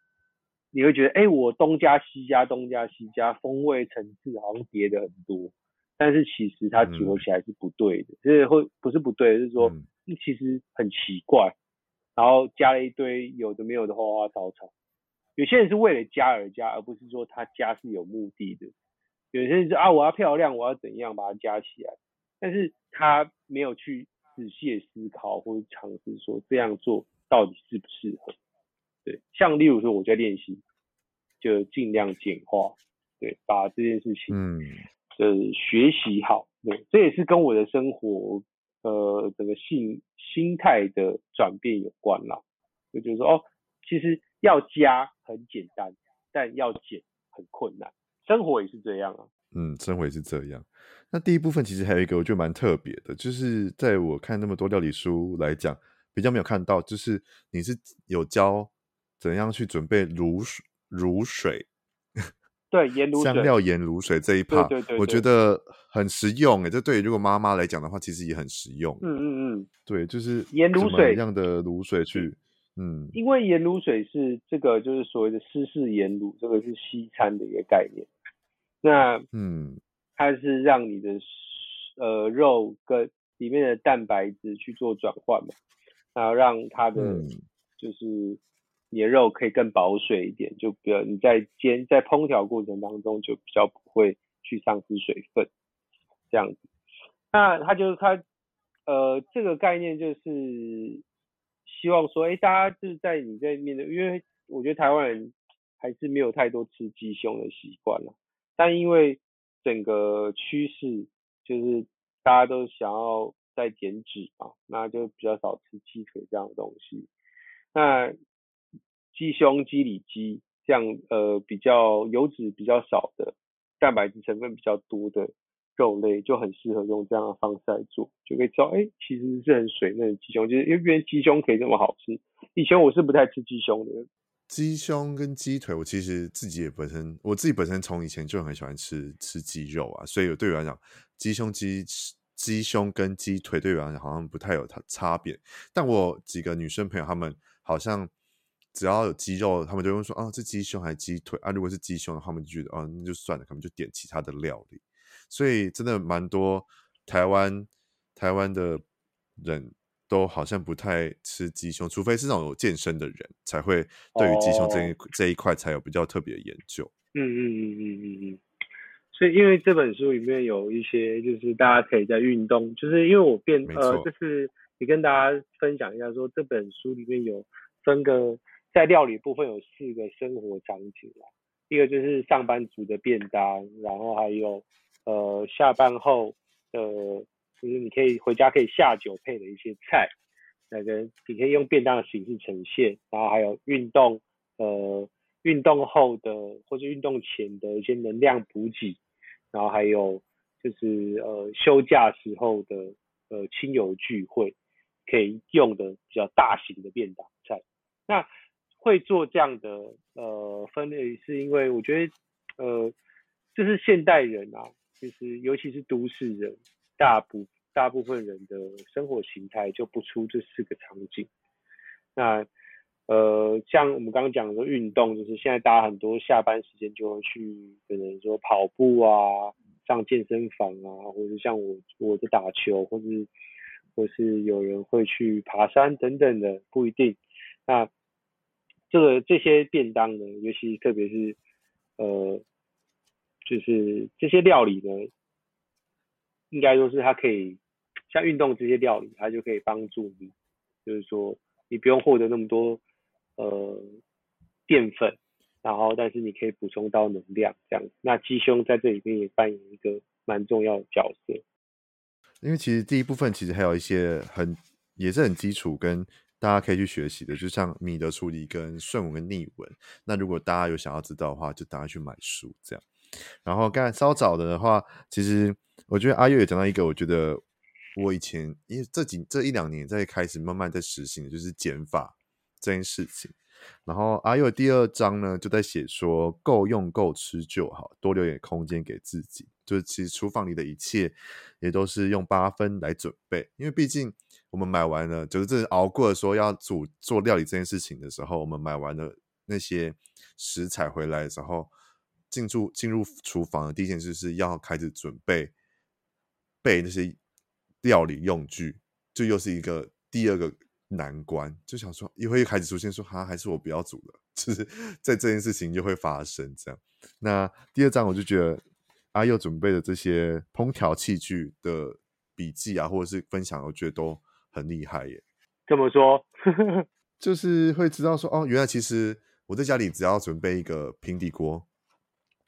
你会觉得，哎、欸，我东加西加，东加西加，风味层次好像叠的很多，但是其实它组合起来是不对的，就是会不是不对，就是说，其实很奇怪，然后加了一堆有的没有的花花草草，有些人是为了加而加，而不是说他加是有目的的。有些人说啊，我要漂亮，我要怎样把它加起来，但是他没有去仔细思考或者尝试说这样做到底适不适合。对，像例如说我在练习，就尽量简化，对，把这件事情，嗯，呃，学习好，对，这也是跟我的生活，呃，整个心心态的转变有关啦。就觉得说哦，其实要加很简单，但要减很困难。生活也是这样啊，嗯，生活也是这样。那第一部分其实还有一个我觉得蛮特别的，就是在我看那么多料理书来讲，比较没有看到，就是你是有教怎样去准备卤水，卤水，对，盐卤水，香料盐卤水这一趴，对对对，我觉得很实用诶。这对于如果妈妈来讲的话，其实也很实用。嗯嗯嗯，对，就是盐卤水，一样的卤水去。嗯，因为盐卤水是这个，就是所谓的湿式盐卤，这个是西餐的一个概念。那嗯，它是让你的呃肉跟里面的蛋白质去做转换嘛，然后让它的就是你的肉可以更保水一点，就比如你在煎在烹调过程当中就比较不会去丧失水分，这样子。那它就是它呃这个概念就是希望说，哎、欸，大家就是在你在面对，因为我觉得台湾人还是没有太多吃鸡胸的习惯了，但因为整个趋势就是大家都想要在减脂嘛，那就比较少吃鸡腿这样的东西。那鸡胸、鸡里脊这样呃比较油脂比较少的，蛋白质成分比较多的肉类，就很适合用这样的方式来做，就可以知道，哎、其实是很水嫩的鸡胸，就是因为鸡胸可以这么好吃。以前我是不太吃鸡胸的。鸡胸跟鸡腿，我其实自己也本身，我自己本身从以前就很喜欢吃吃鸡肉啊，所以对我来讲，鸡胸鸡鸡胸跟鸡腿对我来讲好像不太有差差别。但我几个女生朋友，她们好像只要有鸡肉，她们就会说啊，这鸡胸还是鸡腿啊？如果是鸡胸的话，她们就觉得啊，那就算了，可能就点其他的料理。所以真的蛮多台湾台湾的人。都好像不太吃鸡胸，除非是那种有健身的人才会对于鸡胸这一、哦、这一块才有比较特别的研究。嗯嗯嗯嗯嗯嗯。所以因为这本书里面有一些，就是大家可以在运动，就是因为我变呃，就是也跟大家分享一下说，说这本书里面有分个在料理部分有四个生活场景啦，一个就是上班族的便当，然后还有呃下班后的。就是你可以回家可以下酒配的一些菜，那个你可以用便当的形式呈现，然后还有运动，呃，运动后的或者运动前的一些能量补给，然后还有就是呃休假时候的呃亲友聚会可以用的比较大型的便当菜。那会做这样的呃分类，是因为我觉得呃这是现代人啊，就是尤其是都市人。大部大部分人的生活形态就不出这四个场景。那呃，像我们刚刚讲的运动，就是现在大家很多下班时间就会去，可能说跑步啊，上健身房啊，或者像我我的打球，或是或是有人会去爬山等等的，不一定。那这个这些便当呢，尤其特别是呃，就是这些料理呢。应该说是它可以像运动这些料理，它就可以帮助你，就是说你不用获得那么多呃淀粉，然后但是你可以补充到能量这样。那鸡胸在这里面也扮演一个蛮重要的角色。因为其实第一部分其实还有一些很也是很基础，跟大家可以去学习的，就像米的处理跟顺纹跟逆纹。那如果大家有想要知道的话，就大家去买书这样。然后刚才稍早的话，其实。我觉得阿月也讲到一个，我觉得我以前因为这几这一两年在开始慢慢在实行的就是减法这件事情。然后阿佑的第二章呢就在写说够用够吃就好，多留点空间给自己。就是其实厨房里的一切也都是用八分来准备，因为毕竟我们买完了，就是这熬过了说要煮做料理这件事情的时候，我们买完了那些食材回来的时候，进入进入厨房的第一件事是要开始准备。备那些料理用具，就又是一个第二个难关。就想说，又会开始出现说，哈，还是我不要煮了。就是在这件事情就会发生这样。那第二章我就觉得阿佑准备的这些烹调器具的笔记啊，或者是分享，我觉得都很厉害耶。怎么说？就是会知道说，哦，原来其实我在家里只要准备一个平底锅。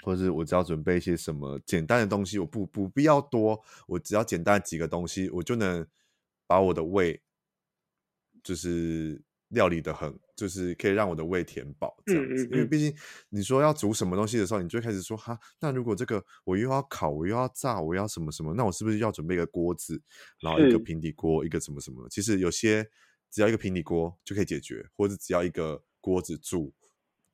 或者是我只要准备一些什么简单的东西，我不不必要多，我只要简单几个东西，我就能把我的胃就是料理的很，就是可以让我的胃填饱这样子。嗯嗯嗯。因为毕竟你说要煮什么东西的时候，你就开始说哈，那如果这个我又要烤，我又要炸，我要什么什么，那我是不是要准备一个锅子，然后一个平底锅，一个什么什么？其实有些只要一个平底锅就可以解决，或者只要一个锅子煮。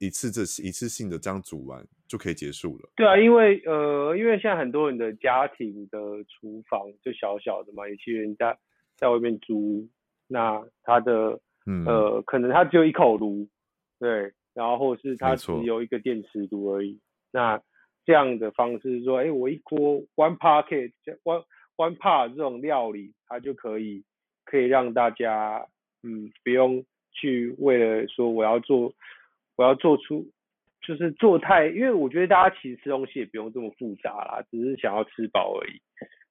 一次这一次性的这样煮完就可以结束了。对啊，因为呃，因为现在很多人的家庭的厨房就小小的嘛，有些人家在外面租，那他的、嗯、呃，可能他只有一口炉，对，然后或者是他只有一个电磁炉而已。那这样的方式说，哎，我一锅 one pocket one one pot 这种料理，它就可以可以让大家嗯不用去为了说我要做，我要做出就是做太，因为我觉得大家其实吃东西也不用这么复杂啦，只是想要吃饱而已。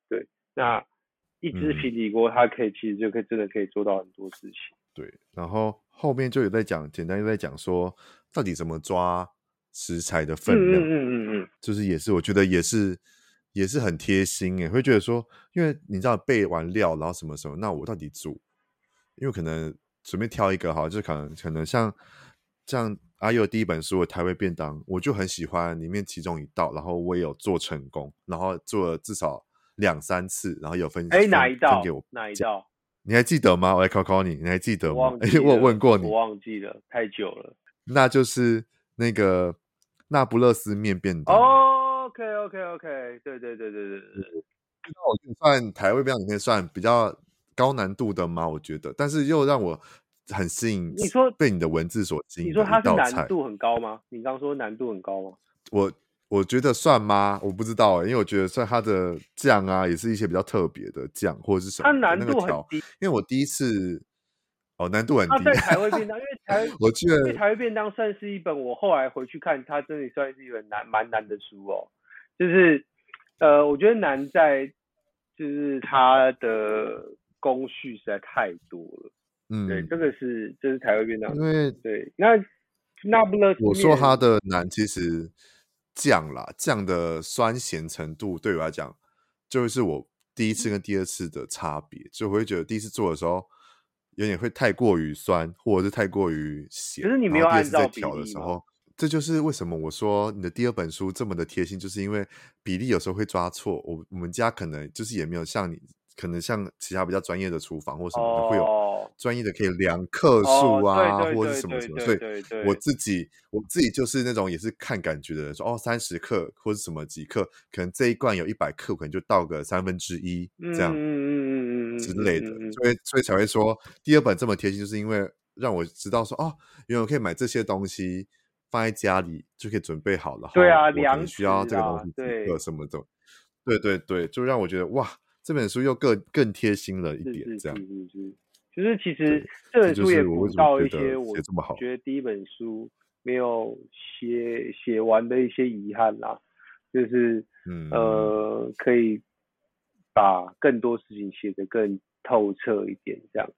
对，那一只平底锅它可以、嗯、其实就可以真的可以做到很多事情。对，然后后面就有在讲，简单就在讲说到底怎么抓食材的分量，嗯嗯嗯嗯，就是也是我觉得也是也是很贴心诶，会觉得说，因为你知道备完料，然后什么时候，那我到底煮，因为可能随便挑一个哈，就是可能可能像像阿佑第一本书的台味便当，我就很喜欢里面其中一道，然后我也有做成功，然后做了至少两三次，然后有分哎哪一道给我哪一道。你还记得吗？我来考考你，你还记得吗？我，欸、我有问过你，我忘记了，太久了。那就是那个那不勒斯面便当。Oh, OK OK OK，对对对对对对。那我算台味便当里面算比较高难度的吗？我觉得，但是又让我很吸引。你说被你的文字所吸引，你说它是难度很高吗？你刚说难度很高吗？我。我觉得算吗？我不知道哎，因为我觉得算它的酱啊，也是一些比较特别的酱或者是什么。它难度很低，因为我第一次哦，难度很低。在台味便当，因为台 我记得台味便当算是一本我后来回去看，它真的算是一本难蛮难的书哦。就是呃，我觉得难在就是它的工序实在太多了。嗯，对，这个是这是台味便当，因为对那那不勒斯我说它的难其实。酱啦，酱的酸咸程度对我来讲，就是我第一次跟第二次的差别，就会觉得第一次做的时候有点会太过于酸，或者是太过于咸。可是你没有按照比例调的时候，这就是为什么我说你的第二本书这么的贴心，就是因为比例有时候会抓错。我我们家可能就是也没有像你，可能像其他比较专业的厨房或什么的会有。专业的可以量克数啊，或者是什么什么，所以我自己我自己就是那种也是看感觉的人，说哦三十克或者什么几克，可能这一罐有一百克，可能就倒个三分之一这样之类的，所以所以才会说第二本这么贴心，就是因为让我知道说哦，原来我可以买这些东西放在家里就可以准备好了，对啊，我可能需要这个东西几克什么的，对对对，就让我觉得哇，这本书又更更贴心了一点，这样。就是其实这本书也补到一些我觉得。第一本书没有写写完的一些遗憾啦，就是呃可以把更多事情写得更透彻一点这样，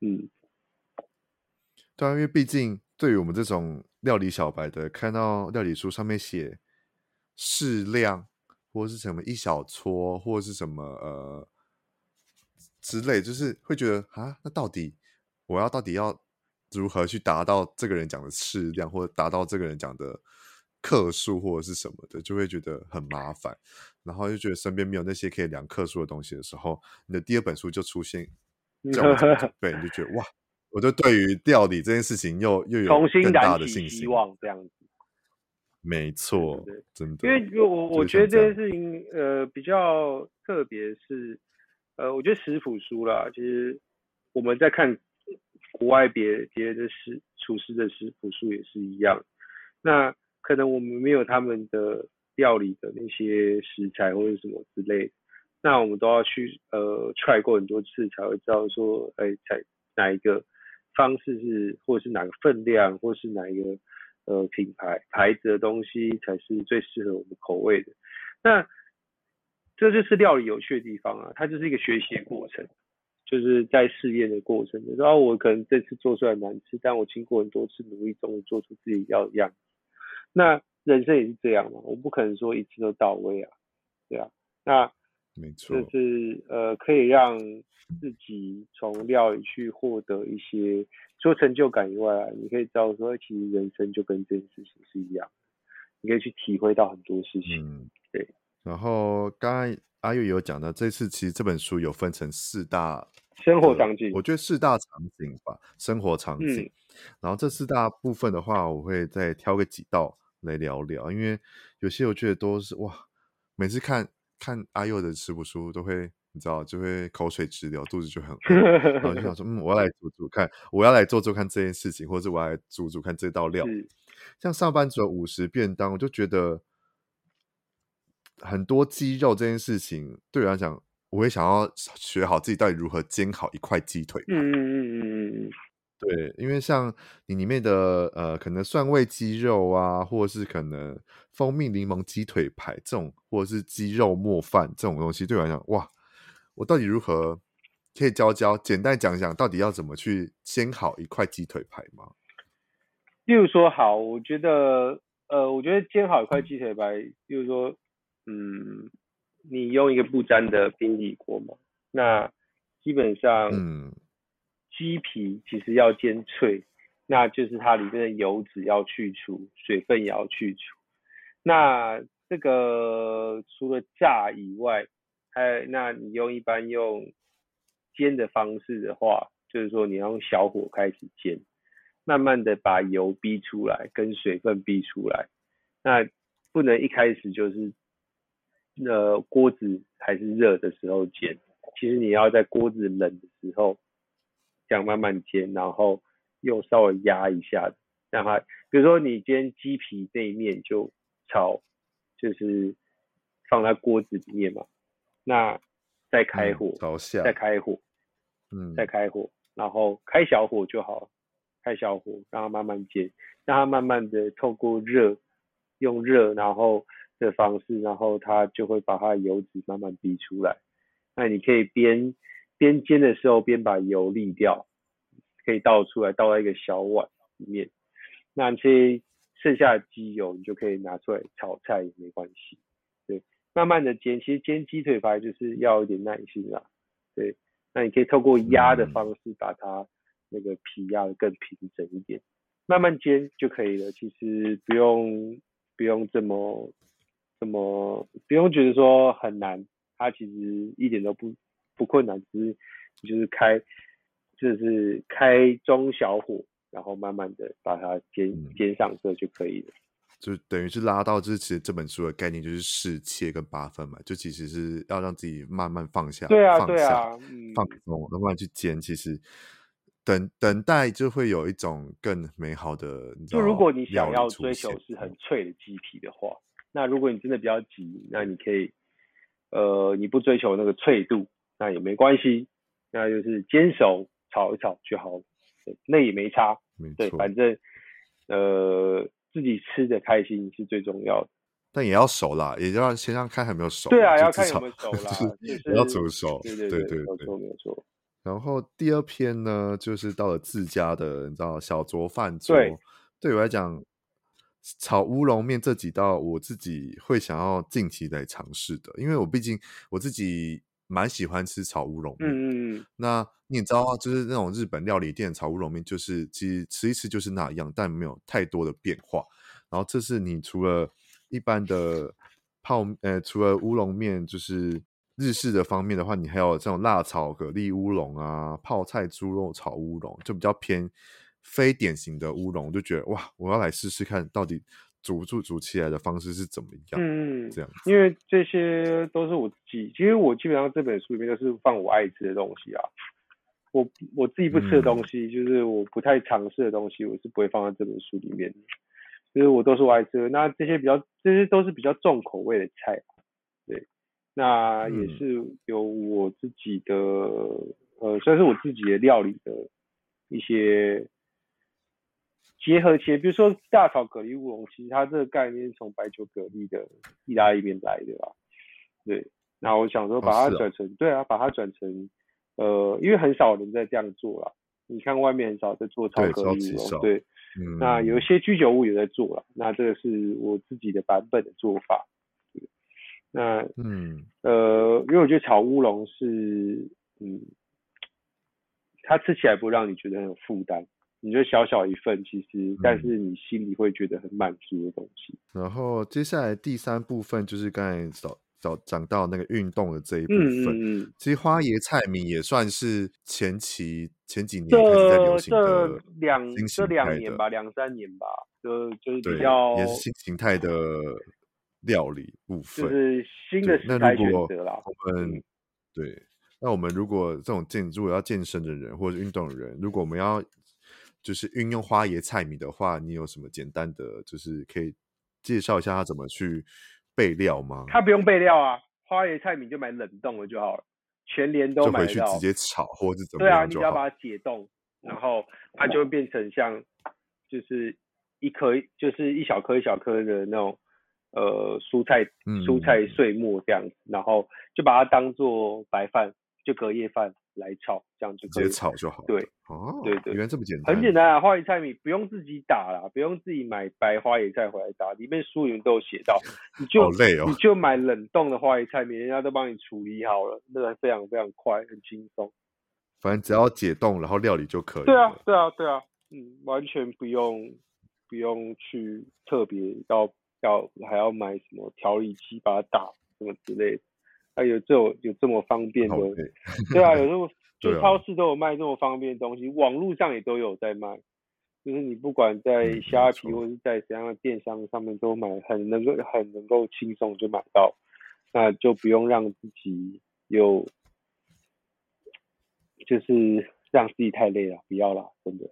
嗯，对啊，因为毕竟对于我们这种料理小白的，看到料理书上面写适量或者是什么一小撮或者是什么呃。之类，就是会觉得啊，那到底我要到底要如何去达到这个人讲的适量，或者达到这个人讲的克数，或者是什么的，就会觉得很麻烦。然后就觉得身边没有那些可以量克数的东西的时候，你的第二本书就出现，这样准备，你就觉得哇，我就对于料理这件事情又又有更大的信心，希望这样子。没错，对对对，真的，因为我我觉得这件事情呃比较特别是。呃，我觉得食谱书啦，其实我们在看国外别别的食厨师的食谱书也是一样。那可能我们没有他们的料理的那些食材或者什么之类的，那我们都要去呃 try 过很多次才会知道说，哎，才哪一个方式是，或者是哪个分量，或是哪一个呃品牌牌子的东西才是最适合我们口味的。那这就是料理有趣的地方啊，它就是一个学习的过程，就是在试验的过程。然后我可能这次做出来难吃，但我经过很多次努力，终于做出自己要的样子。那人生也是这样嘛，我不可能说一次都到位啊，对啊。那没错，就是呃，可以让自己从料理去获得一些除了成就感以外啊，你可以知道说，其实人生就跟这件事情是一样，你可以去体会到很多事情，嗯、对。然后刚刚阿佑有讲到，这次其实这本书有分成四大生活场景，我觉得四大场景吧，生活场景。嗯、然后这四大部分的话，我会再挑个几道来聊聊，因为有些我觉得都是哇，每次看看阿佑的食谱书，都会你知道就会口水直流，肚子就很饿，然后就想说，嗯，我要来 煮煮看，我要来做做看这件事情，或者我要来煮煮看这道料。是像上班族的五十便当，我就觉得。很多鸡肉这件事情，对我来讲，我会想要学好自己到底如何煎好一块鸡腿。嗯嗯嗯嗯嗯。对，因为像你里面的呃，可能蒜味鸡肉啊，或者是可能蜂蜜柠檬鸡腿排这种，或者是鸡肉末饭这种东西，对我来讲，哇，我到底如何可以教教，简单讲讲，到底要怎么去煎好一块鸡腿排吗？例如说，好，我觉得，呃，我觉得煎好一块鸡腿排，例如说，嗯，你用一个不粘的平底锅嘛，那基本上，嗯。鸡皮其实要煎脆，那就是它里面的油脂要去除，水分也要去除。那这个除了炸以外，哎那你用一般用煎的方式的话，就是说你要用小火开始煎，慢慢的把油逼出来，跟水分逼出来。那不能一开始就是呃锅子还是热的时候煎，其实你要在锅子冷的时候。这样慢慢煎，然后又稍微压一下，让它，比如说你煎鸡皮这一面就炒，就是放在锅子里面嘛，那再开火，嗯、再开火，嗯，再开火，然后开小火就好，开小火让它慢慢煎，让它慢慢的透过热，用热然后的方式，然后它就会把它的油脂慢慢逼出来，那你可以边。边煎的时候边把油沥掉，可以倒出来，倒在一个小碗里面。那这些剩下的鸡油你就可以拿出来炒菜也没关系。对，慢慢的煎，其实煎鸡腿排就是要一点耐心啦。对，那你可以透过压的方式把它那个皮压的更平整一点，慢慢煎就可以了。其实不用不用这么这么不用觉得说很难，它其实一点都不。不困难，只是就是开，就是开中小火，然后慢慢的把它煎煎上色就可以了。就等于是拉到，就是其实这本书的概念就是试切跟八分嘛，就其实是要让自己慢慢放下，对啊，放下，对啊，嗯、放松，慢慢去煎。其实等等待就会有一种更美好的。就如果你想要追求是很脆的鸡皮的话，那如果你真的比较急，那你可以，呃，你不追求那个脆度。那也没关系，那就是煎熟炒一炒就好了，那也没差。对，反正呃自己吃的开心是最重要的。但也要熟啦，也要先让看有没有熟。对啊，要看有没有熟啦，就 是要煮熟。对对对对，没错没错。然后第二篇呢，就是到了自家的，你知道小酌饭桌。对，对我来讲，炒乌龙面这几道，我自己会想要近期来尝试的，因为我毕竟我自己。蛮喜欢吃炒乌龙面，嗯嗯，那你也知道啊，就是那种日本料理店炒乌龙面，就是其实吃一吃就是那样，但没有太多的变化。然后这是你除了一般的泡，呃，除了乌龙面，就是日式的方面的话，你还有这种辣炒蛤蜊乌龙啊，泡菜猪肉炒乌龙，就比较偏非典型的乌龙，就觉得哇，我要来试试看到底。煮煮煮起来的方式是怎么样？嗯，这样，因为这些都是我自己，其实我基本上这本书里面都是放我爱吃的东西啊。我我自己不吃的东西，嗯、就是我不太尝试的东西，我是不会放在这本书里面的。就是我都是我爱吃的，那这些比较，这些都是比较重口味的菜，对，那也是有我自己的，嗯、呃，算是我自己的料理的一些。结合起来，比如说大炒蛤蜊乌龙，其实它这个概念是从白酒蛤蜊的意大利面来的啦。对，那我想说把它转成，哦哦、对啊，把它转成，呃，因为很少人在这样做啦。你看外面很少在做炒蛤蜊乌龙，对，嗯、那有一些居酒屋也在做了。那这个是我自己的版本的做法。那嗯呃，因为我觉得炒乌龙是，嗯，它吃起来不会让你觉得很有负担。你觉得小小一份，其实，但是你心里会觉得很满足的东西。嗯、然后接下来第三部分就是刚才早早讲到那个运动的这一部分。嗯。其实花椰菜米也算是前期前几年开始在流行的，这两这两年吧，两三年吧，就就是比较也是新形态的料理部分，就是新的时代选择啦。我们、嗯、对，那我们如果这种健如果要健身的人或者运动的人，如果我们要就是运用花椰菜米的话，你有什么简单的，就是可以介绍一下它怎么去备料吗？它不用备料啊，花椰菜米就买冷冻的就好了，全年都买得到，就回去直接炒或者怎么样。对啊，你只要把它解冻，然后它就会变成像就是一颗就是一小颗一小颗的那种呃蔬菜蔬菜碎末这样子，然后就把它当做白饭就隔夜饭。来炒，这样就可以直接炒就好。对，哦，对对，原来这么简单，很简单啊！花椰菜米不用自己打啦，不用自己买白花椰菜回来打，里面书里面都有写到，你就、好累哦、你就买冷冻的花椰菜米，人家都帮你处理好了，那个非常非常快，很轻松。反正只要解冻，然后料理就可以。对啊，对啊，对啊，嗯，完全不用不用去特别要要还要买什么调理器把它打什么之类的。还、啊、有这种有这么方便的，对啊，有这么 就超市都有卖这么方便的东西，啊、网络上也都有在卖，就是你不管在虾皮或者是在怎样的电商上面都买，很能够很能够轻松就买到，那就不用让自己有，就是让自己太累了，不要啦，真的。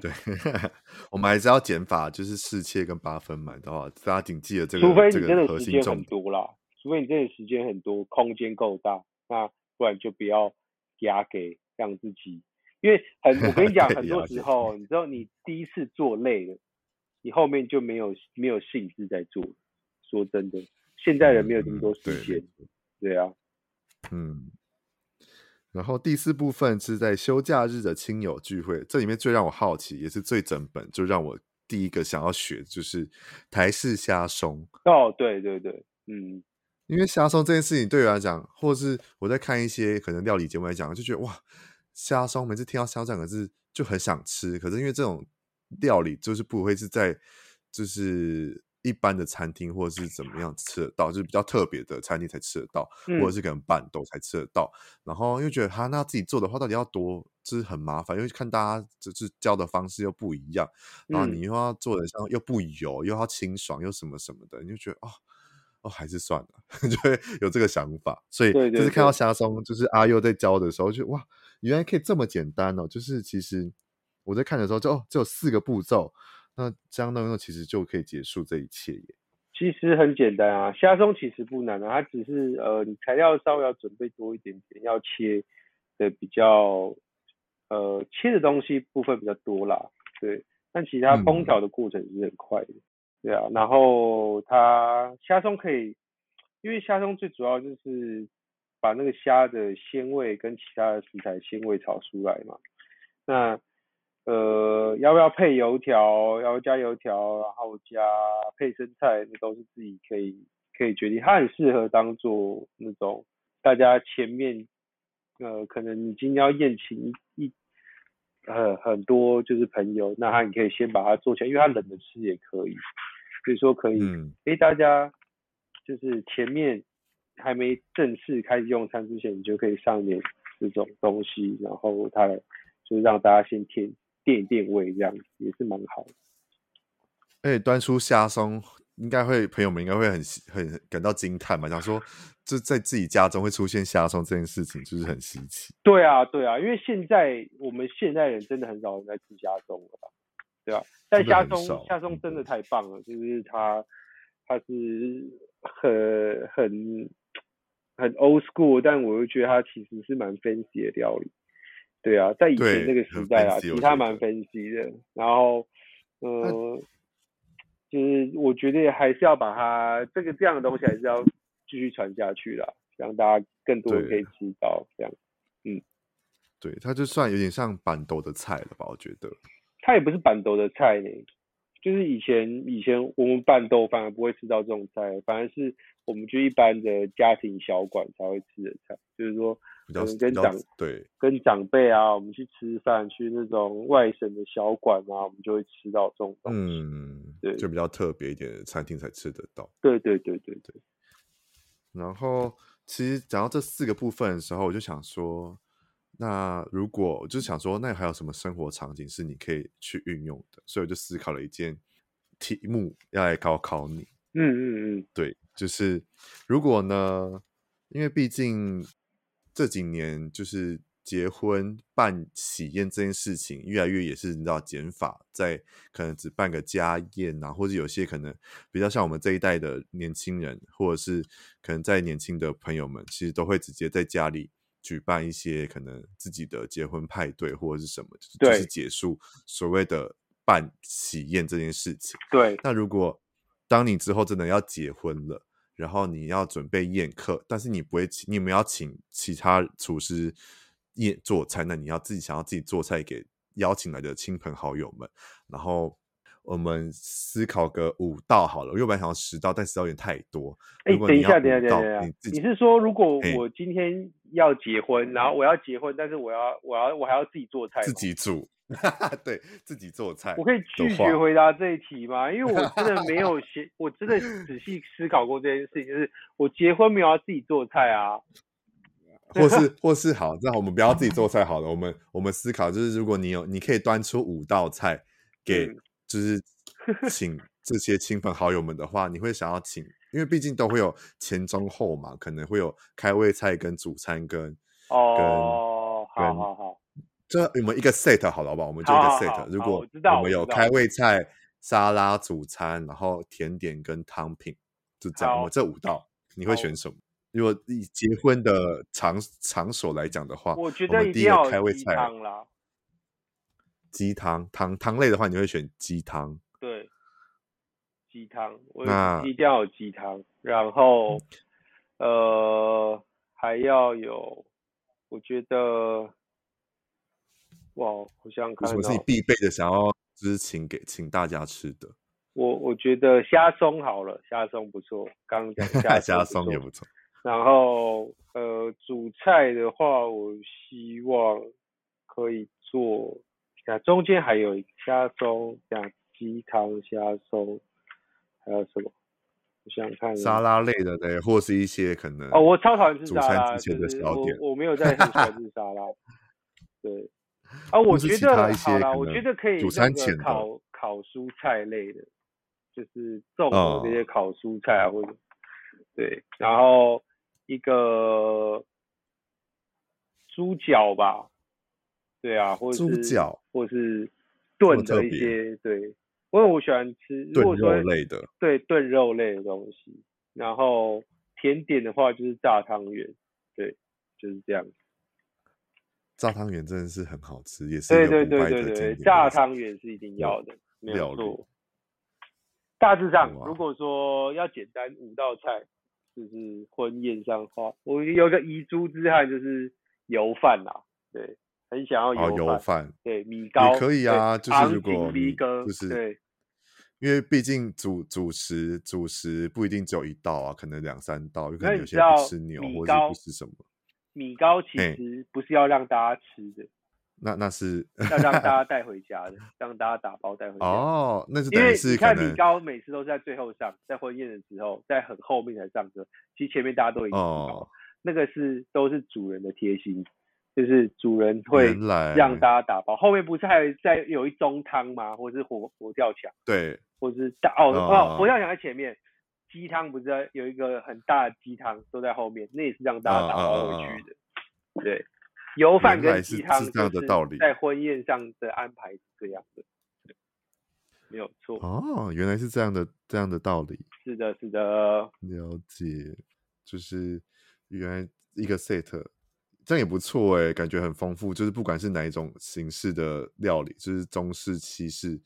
对，我们还是要减法，就是四切跟八分满的话，大家谨记了这个，除非你真的核时间很多啦。除非你真的时间很多，空间够大，那不然就不要压给让自己，因为很我跟你讲，很多时候你知道你第一次做累了，你后面就没有没有兴致在做。说真的，现在人没有这么多时间，嗯对，对啊，嗯。然后第四部分是在休假日的亲友聚会，这里面最让我好奇，也是最整本，就让我第一个想要学，就是台式虾松。哦，对对对，嗯。因为虾松这件事情对我来讲，或者是我在看一些可能料理节目来讲，就觉得哇，虾松每次听到虾松两个字就很想吃。可是因为这种料理就是不会是在就是一般的餐厅或者是怎么样吃得到，就是比较特别的餐厅才吃得到，嗯、或者是可能办桌才吃得到。然后又觉得他那自己做的话到底要多，就是很麻烦，因为看大家就是教的方式又不一样，然后你又要做的像又不油，又要清爽又什么什么的，你就觉得哦。哦，还是算了，就会有这个想法，所以就是看到虾松，就是阿佑在教的时候，就哇，原来可以这么简单哦！就是其实我在看的时候就，就哦，只有四个步骤，那这样弄弄其实就可以结束这一切耶。其实很简单啊，虾松其实不难啊，它只是呃，你材料稍微要准备多一点点，要切的比较呃，切的东西部分比较多啦，对，但其他烹调的过程是很快的。嗯对啊，然后它虾松可以，因为虾松最主要就是把那个虾的鲜味跟其他的食材鲜味炒出来嘛。那呃，要不要配油条？要加油条，然后加配生菜，那都是自己可以可以决定。它很适合当做那种大家前面呃，可能你今天要宴请一呃很多就是朋友，那他你可以先把它做起来，因为它冷着吃也可以。所以说可以，哎、嗯欸，大家就是前面还没正式开始用餐之前，你就可以上点这种东西，然后它就是让大家先添垫一垫胃，这样子也是蛮好的。而且端出虾松，应该会朋友们应该会很很感到惊叹嘛，想说就在自己家中会出现虾松这件事情，就是很稀奇。对啊，对啊，因为现在我们现代人真的很少人在吃虾松了吧。对啊，但夏松夏松真的太棒了，就是他他是很很很 old school，但我又觉得他其实是蛮 fancy 的料理。对啊，在以前那个时代啊，其实它蛮 fancy 的。然后，呃，就是我觉得还是要把它这个这样的东西还是要继续传下去啦，让大家更多人可以知道这样。嗯，对，它就算有点像板豆的菜了吧，我觉得。它也不是板豆的菜呢，就是以前以前我们办桌反而不会吃到这种菜，反而是我们就一般的家庭小馆才会吃的菜，就是说可能跟长对跟长辈啊，我们去吃饭去那种外省的小馆啊，我们就会吃到这种东西，嗯，对，就比较特别一点的餐厅才吃得到。对对对对对。然后其实讲到这四个部分的时候，我就想说。那如果我就想说，那还有什么生活场景是你可以去运用的？所以我就思考了一件题目要来考考你。嗯嗯嗯，对，就是如果呢，因为毕竟这几年就是结婚办喜宴这件事情越来越也是你知道减法，在可能只办个家宴啊，或者有些可能比较像我们这一代的年轻人，或者是可能在年轻的朋友们，其实都会直接在家里。举办一些可能自己的结婚派对或者是什么，对就是结束所谓的办喜宴这件事情。对，那如果当你之后真的要结婚了，然后你要准备宴客，但是你不会请，你们要请其他厨师宴做菜，那你要自己想要自己做菜给邀请来的亲朋好友们，然后。我们思考个五道好了，我原本想要十道，但十道有点太多。哎、欸，等一下，等一下，等一下，你，你是说如果我今天要结婚，然后我要结婚，但是我要，我要，我还要自己做菜，自己煮，对，自己做菜。我可以拒绝回答这一题吗？因为我真的没有 写，我真的仔细思考过这件事情，就是我结婚没有要自己做菜啊，或是，或是好，那我们不要自己做菜好了，我们我们思考就是，如果你有，你可以端出五道菜给。嗯就是请这些亲朋好友们的话，你会想要请，因为毕竟都会有前中后嘛，可能会有开胃菜跟主餐跟 哦，跟好好好，这我们一个 set 好了好不好？我们就一个 set。好好好，如果我们有开胃菜、沙拉、主餐，然后甜点跟汤品，就这样。我们这五道你会选什么？如果以结婚的场场所来讲的话，我觉得一定要开胃菜啦。鸡汤汤汤类的话，你会选鸡汤？对，鸡汤，我一定要有鸡汤。然后，呃，还要有，我觉得，哇，我想想看，什么是你必备的？想要就是请给请大家吃的？我我觉得虾松好了，虾松不错。刚刚讲 虾松也不错。然后，呃，主菜的话，我希望可以做。那中间还有虾松，像鸡汤虾粥，还有什么？我想想看沙拉类的对，或是一些可能哦，我超讨厌吃沙拉，我我没有在很喜欢吃沙拉。对，啊，我觉得好啦，我觉得可以主餐前烤烤蔬菜类的，就是综合这些烤蔬菜啊，或者对，然后一个猪脚吧。对啊，或者是猪脚，或是炖的一些，对，因为我喜欢吃炖肉类的，对，炖肉类的东西。然后甜点的话就是炸汤圆，对，就是这样。炸汤圆真的是很好吃，也是对对对对对，炸汤圆是一定要的，没有错。大致上，如果说要简单五道菜，就是婚宴上的话，我有个遗珠之憾就是油饭啦，对。很想要油饭，对米糕也可以啊，就是如果就是对，因为毕竟主主食主食不一定只有一道啊，可能两三道，有可能有些不吃牛或者不吃什么。米糕其实不是要让大家吃的，那那是要让大家 带回家的，让大家打包带回家。哦，那是因为你看米糕每次都是在最后上，在婚宴的时候，在很后面才上车，其实前面大家都已经知道，那个是都是主人的贴心。就是主人会让大家打包，后面不是还有在有一盅汤吗？或者是佛佛跳墙？对，或者是大哦哦佛跳墙在前面，鸡汤不是有一个很大的鸡汤都在后面，那也是让大家打包回去的。啊、对，油饭跟鸡汤是这样的道理，在婚宴上的安排是这样的，没有错。哦，原来是这样的这样的道理。是的，是的，了解，就是原来一个 set。这样也不错哎，感觉很丰富。就是不管是哪一种形式的料理，就是中式、西式，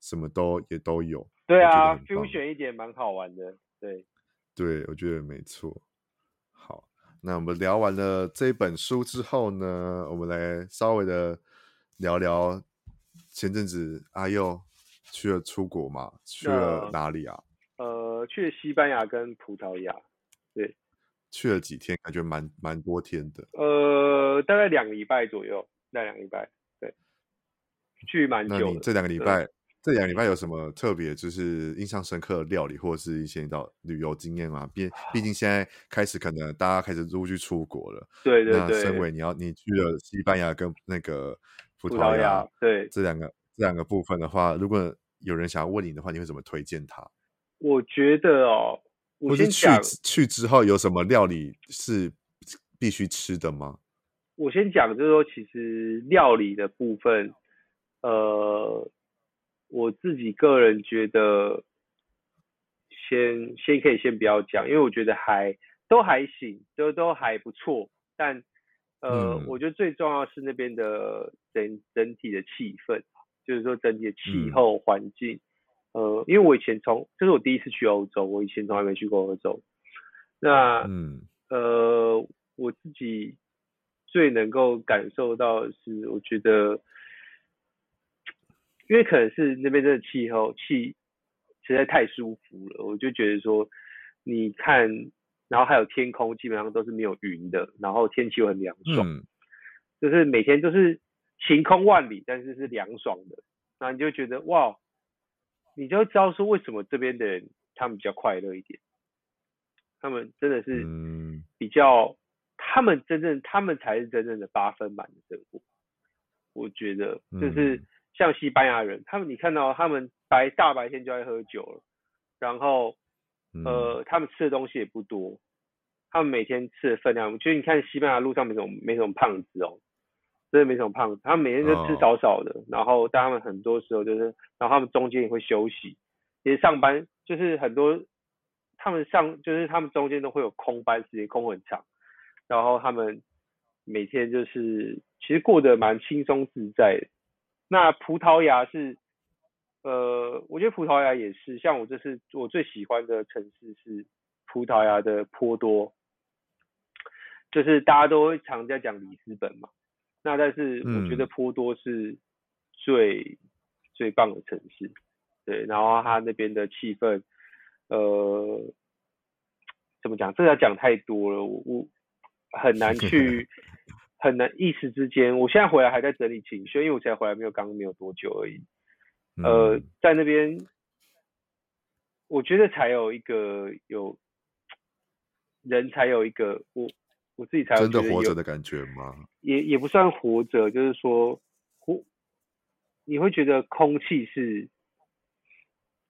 什么都也都有。对啊，fusion 一点蛮好玩的。对，对，我觉得没错。好，那我们聊完了这本书之后呢，我们来稍微的聊聊前阵子阿佑去了出国嘛？去了哪里啊？呃，去了西班牙跟葡萄牙。对。去了几天，感觉蛮蛮多天的。呃，大概两个礼拜左右，那两个礼拜，对，去蛮久的。那你这两个礼拜，这两个礼拜有什么特别，就是印象深刻的料理，或者是一些到旅游经验吗？毕毕竟现在开始，可能大家开始陆续出国了。对对对。那身为你要你去了西班牙跟那个葡萄牙，对这两个这两个部分的话，如果有人想要问你的话，你会怎么推荐他？我觉得哦。我先去去之后有什么料理是必须吃的吗？我先讲，就是说，其实料理的部分，呃，我自己个人觉得先，先先可以先不要讲，因为我觉得还都还行，都都还不错。但呃，嗯、我觉得最重要是那边的整整体的气氛，就是说整体的气候环境。嗯、呃，因为我以前从这是我第一次去欧洲，我以前从来没去过欧洲。那嗯。呃，我自己最能够感受到的是，我觉得，因为可能是那边的气候气实在太舒服了，我就觉得说，你看，然后还有天空基本上都是没有云的，然后天气又很凉爽，嗯、就是每天都是晴空万里，但是是凉爽的，那你就觉得哇，你就知道说为什么这边的人他们比较快乐一点。他们真的是比较，嗯、他们真正，他们才是真正的八分满的生活。我觉得就是像西班牙人，他们你看到他们白大白天就爱喝酒了，然后呃，他们吃的东西也不多，他们每天吃的分量，就你看西班牙路上没什么没什么胖子哦，真的没什么胖子，他们每天都吃少少的，哦、然后但他们很多时候就是，然后他们中间也会休息，其实上班就是很多。他们上就是他们中间都会有空班时间，空很长，然后他们每天就是其实过得蛮轻松自在的。那葡萄牙是，呃，我觉得葡萄牙也是，像我这次我最喜欢的城市是葡萄牙的波多，就是大家都会常在讲里斯本嘛，那但是我觉得波多是最、嗯、最棒的城市，对，然后它那边的气氛。呃，怎么讲？这个要讲太多了，我我很难去，很难一时之间。我现在回来还在整理情绪，因为我才回来没有刚没有多久而已。呃，嗯、在那边，我觉得才有一个有人才有一个我我自己才真的活着的感觉吗？也也不算活着，就是说活，你会觉得空气是。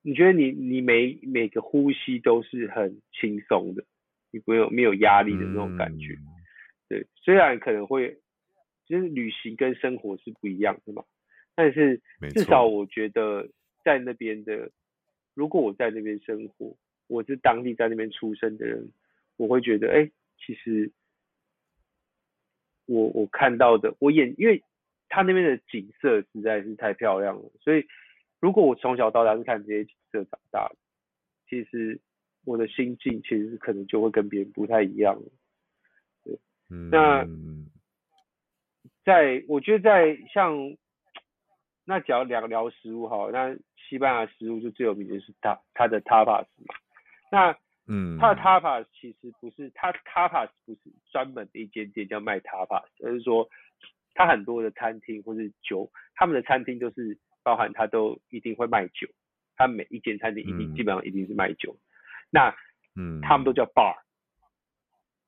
你觉得你你每每个呼吸都是很轻松的，你没有没有压力的那种感觉，嗯、对，虽然可能会就是旅行跟生活是不一样的嘛，但是至少我觉得在那边的，如果我在那边生活，我是当地在那边出生的人，我会觉得哎、欸，其实我我看到的，我眼因为他那边的景色实在是太漂亮了，所以。如果我从小到大是看这些景色长大的，其实我的心境其实可能就会跟别人不太一样。对，嗯、那在我觉得在像那只要聊聊食物哈，那西班牙食物就最有名的是它它的 tapas 嘛。那嗯，它的 tapas 其实不是它 tapas 不是专门的一间店叫卖 tapas，而是说它很多的餐厅或是酒，他们的餐厅都是。包含他都一定会卖酒，他每一间餐厅一定、嗯、基本上一定是卖酒。那嗯，他们都叫 bar，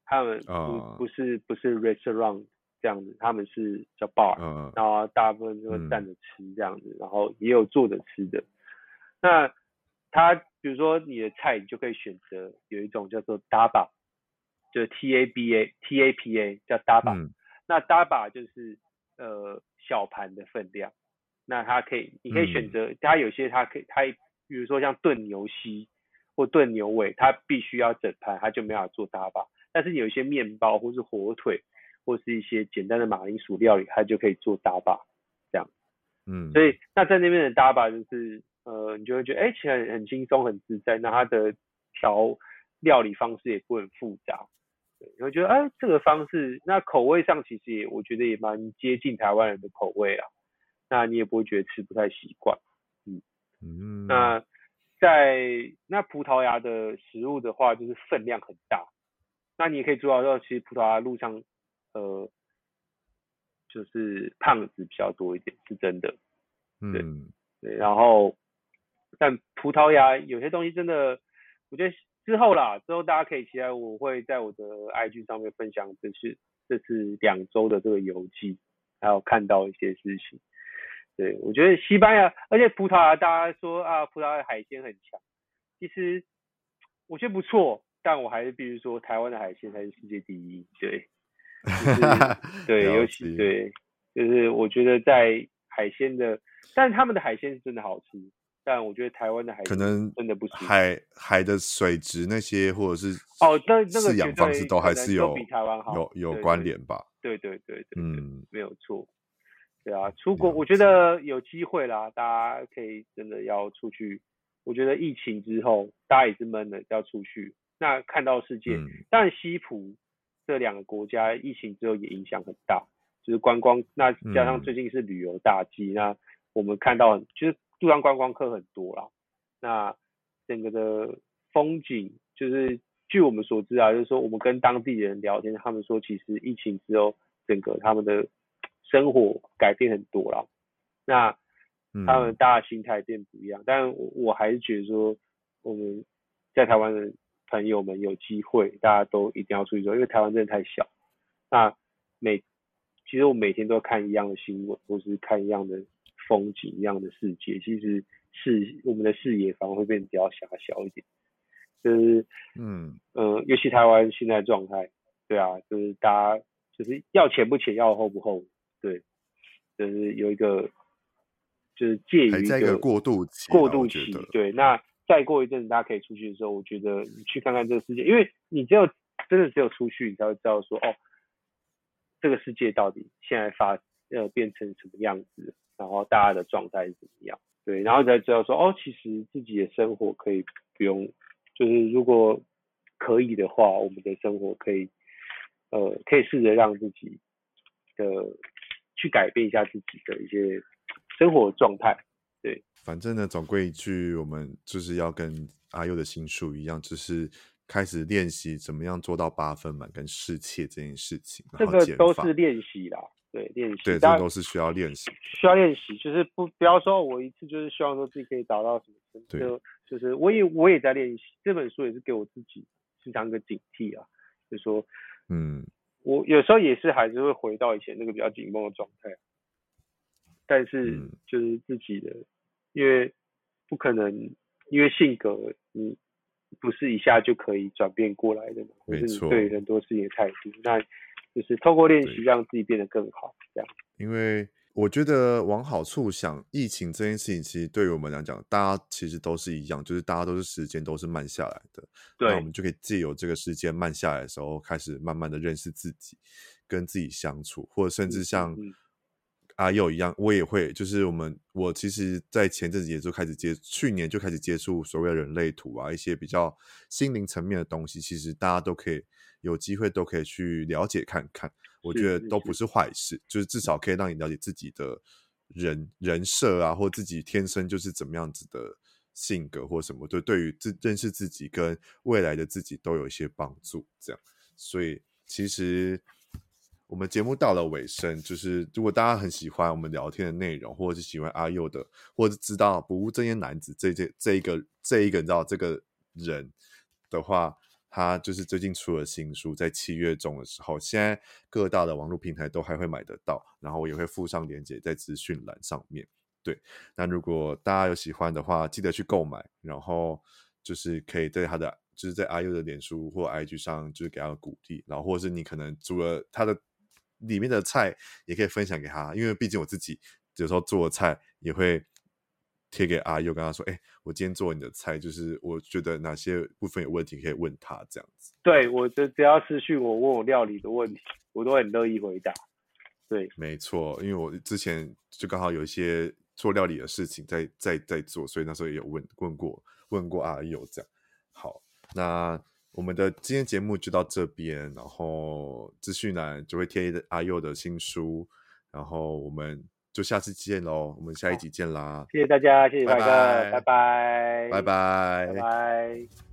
他们不、哦、不是不是 restaurant 这样子，他们是叫 bar，、哦、然后大部分都会站着吃这样子，嗯、然后也有坐着吃的。那他比如说你的菜，你就可以选择有一种叫做 DABA，就是 T A B A T A P A 叫 DABA、嗯。那 DABA 就是呃小盘的分量。那它可以，你可以选择，它有些它可以，它比如说像炖牛膝或炖牛尾，它必须要整盘，它就没办法做 DABA。但是有一些面包或是火腿或是一些简单的马铃薯料理，它就可以做 DABA 这样。嗯，所以那在那边的 DABA 就是，呃，你就会觉得，哎、欸，其实很很轻松很自在。那它的调料理方式也不很复杂，对，你会觉得，哎、欸，这个方式，那口味上其实也，我觉得也蛮接近台湾人的口味啊。那你也不会觉得吃不太习惯，嗯嗯。那在那葡萄牙的食物的话，就是分量很大。那你也可以做到，其实葡萄牙路上，呃，就是胖子比较多一点，是真的。对、嗯、对。然后，但葡萄牙有些东西真的，我觉得之后啦，之后大家可以期待，我会在我的 IG 上面分享这次这次两周的这个游记，还有看到一些事情。对，我觉得西班牙，而且葡萄牙，大家说啊，葡萄牙海鲜很强，其实我觉得不错，但我还是必须说，台湾的海鲜才是世界第一。对，就是、对，尤其对，就是我觉得在海鲜的，但是他们的海鲜是真的好吃，但我觉得台湾的海可能真的不行。海海的水质那些或者是哦，那那个饲养方式都还是有比台湾好，有有关联吧？对对对对，没有错。对啊，出国我觉得有机会啦，大家可以真的要出去。我觉得疫情之后，大家也是闷了，要出去。那看到世界，但、嗯、西普这两个国家疫情之后也影响很大，就是观光。那加上最近是旅游大季，嗯、那我们看到就是路上观光客很多啦。那整个的风景，就是据我们所知啊，就是说我们跟当地人聊天，他们说其实疫情之后，整个他们的。生活改变很多了，那他们大家心态变不一样，嗯、但我我还是觉得说，我们在台湾的朋友们有机会，大家都一定要出去走，因为台湾真的太小。那每其实我每天都看一样的新闻，或是看一样的风景，一样的世界，其实视我们的视野反而会变得比较狭小一点。就是嗯嗯、呃，尤其台湾现在状态，对啊，就是大家就是要前不前，要后不后。对，就是有一个，就是介于一个，一个过渡期，过渡期。对，那再过一阵子，大家可以出去的时候，我觉得你去看看这个世界，因为你只有真的只有出去，你才会知道说，哦，这个世界到底现在发呃变成什么样子，然后大家的状态是怎么样。对，然后才知道说，哦，其实自己的生活可以不用，就是如果可以的话，我们的生活可以，呃，可以试着让自己的。去改变一下自己的一些生活状态，对。反正呢，总归一句，我们就是要跟阿佑的心术一样，就是开始练习怎么样做到八分满跟适切这件事情。这个都是练习啦，对，练习。对，这都是需要练习。需要练习，就是不不要说我一次就是希望说自己可以达到什么程度，对，就，就是我也我也在练习。这本书也是给我自己时常一个警惕啊，就是说，嗯。我有时候也是还是会回到以前那个比较紧绷的状态，但是就是自己的，嗯、因为不可能，因为性格你不是一下就可以转变过来的嘛，或是你对很多事情的态度，那就是透过练习让自己变得更好，这样。因为。我觉得往好处想，疫情这件事情其实对于我们来讲，大家其实都是一样，就是大家都是时间都是慢下来的。对，那我们就可以借由这个时间慢下来的时候，开始慢慢的认识自己，跟自己相处，或者甚至像阿佑一样，我也会，就是我们我其实，在前阵子也就开始接，去年就开始接触所谓的人类图啊，一些比较心灵层面的东西，其实大家都可以有机会都可以去了解看看。我觉得都不是坏事，就是至少可以让你了解自己的人人设啊，或自己天生就是怎么样子的性格或什么，就对于自认识自己跟未来的自己都有一些帮助。这样，所以其实我们节目到了尾声，就是如果大家很喜欢我们聊天的内容，或者是喜欢阿佑的，或者知道不务正业男子这这这一个这一个你知道这个人的话。他就是最近出了新书，在七月中的时候，现在各大的网络平台都还会买得到，然后我也会附上链接在资讯栏上面。对，那如果大家有喜欢的话，记得去购买，然后就是可以在他的，就是在阿佑的脸书或 IG 上，就是给他鼓励，然后或者是你可能煮了他的里面的菜，也可以分享给他，因为毕竟我自己有时候做菜也会。贴给阿佑，跟他说：“哎、欸，我今天做你的菜，就是我觉得哪些部分有问题，可以问他这样子。对”对我，就只要私讯我问我料理的问题，我都很乐意回答。对，没错，因为我之前就刚好有一些做料理的事情在在在做，所以那时候也有问问过问过阿佑这样。好，那我们的今天节目就到这边，然后资讯栏就会贴阿佑的新书，然后我们。就下次见喽，我们下一集见啦！谢谢大家，谢谢大家，拜拜，拜拜，拜拜。拜拜。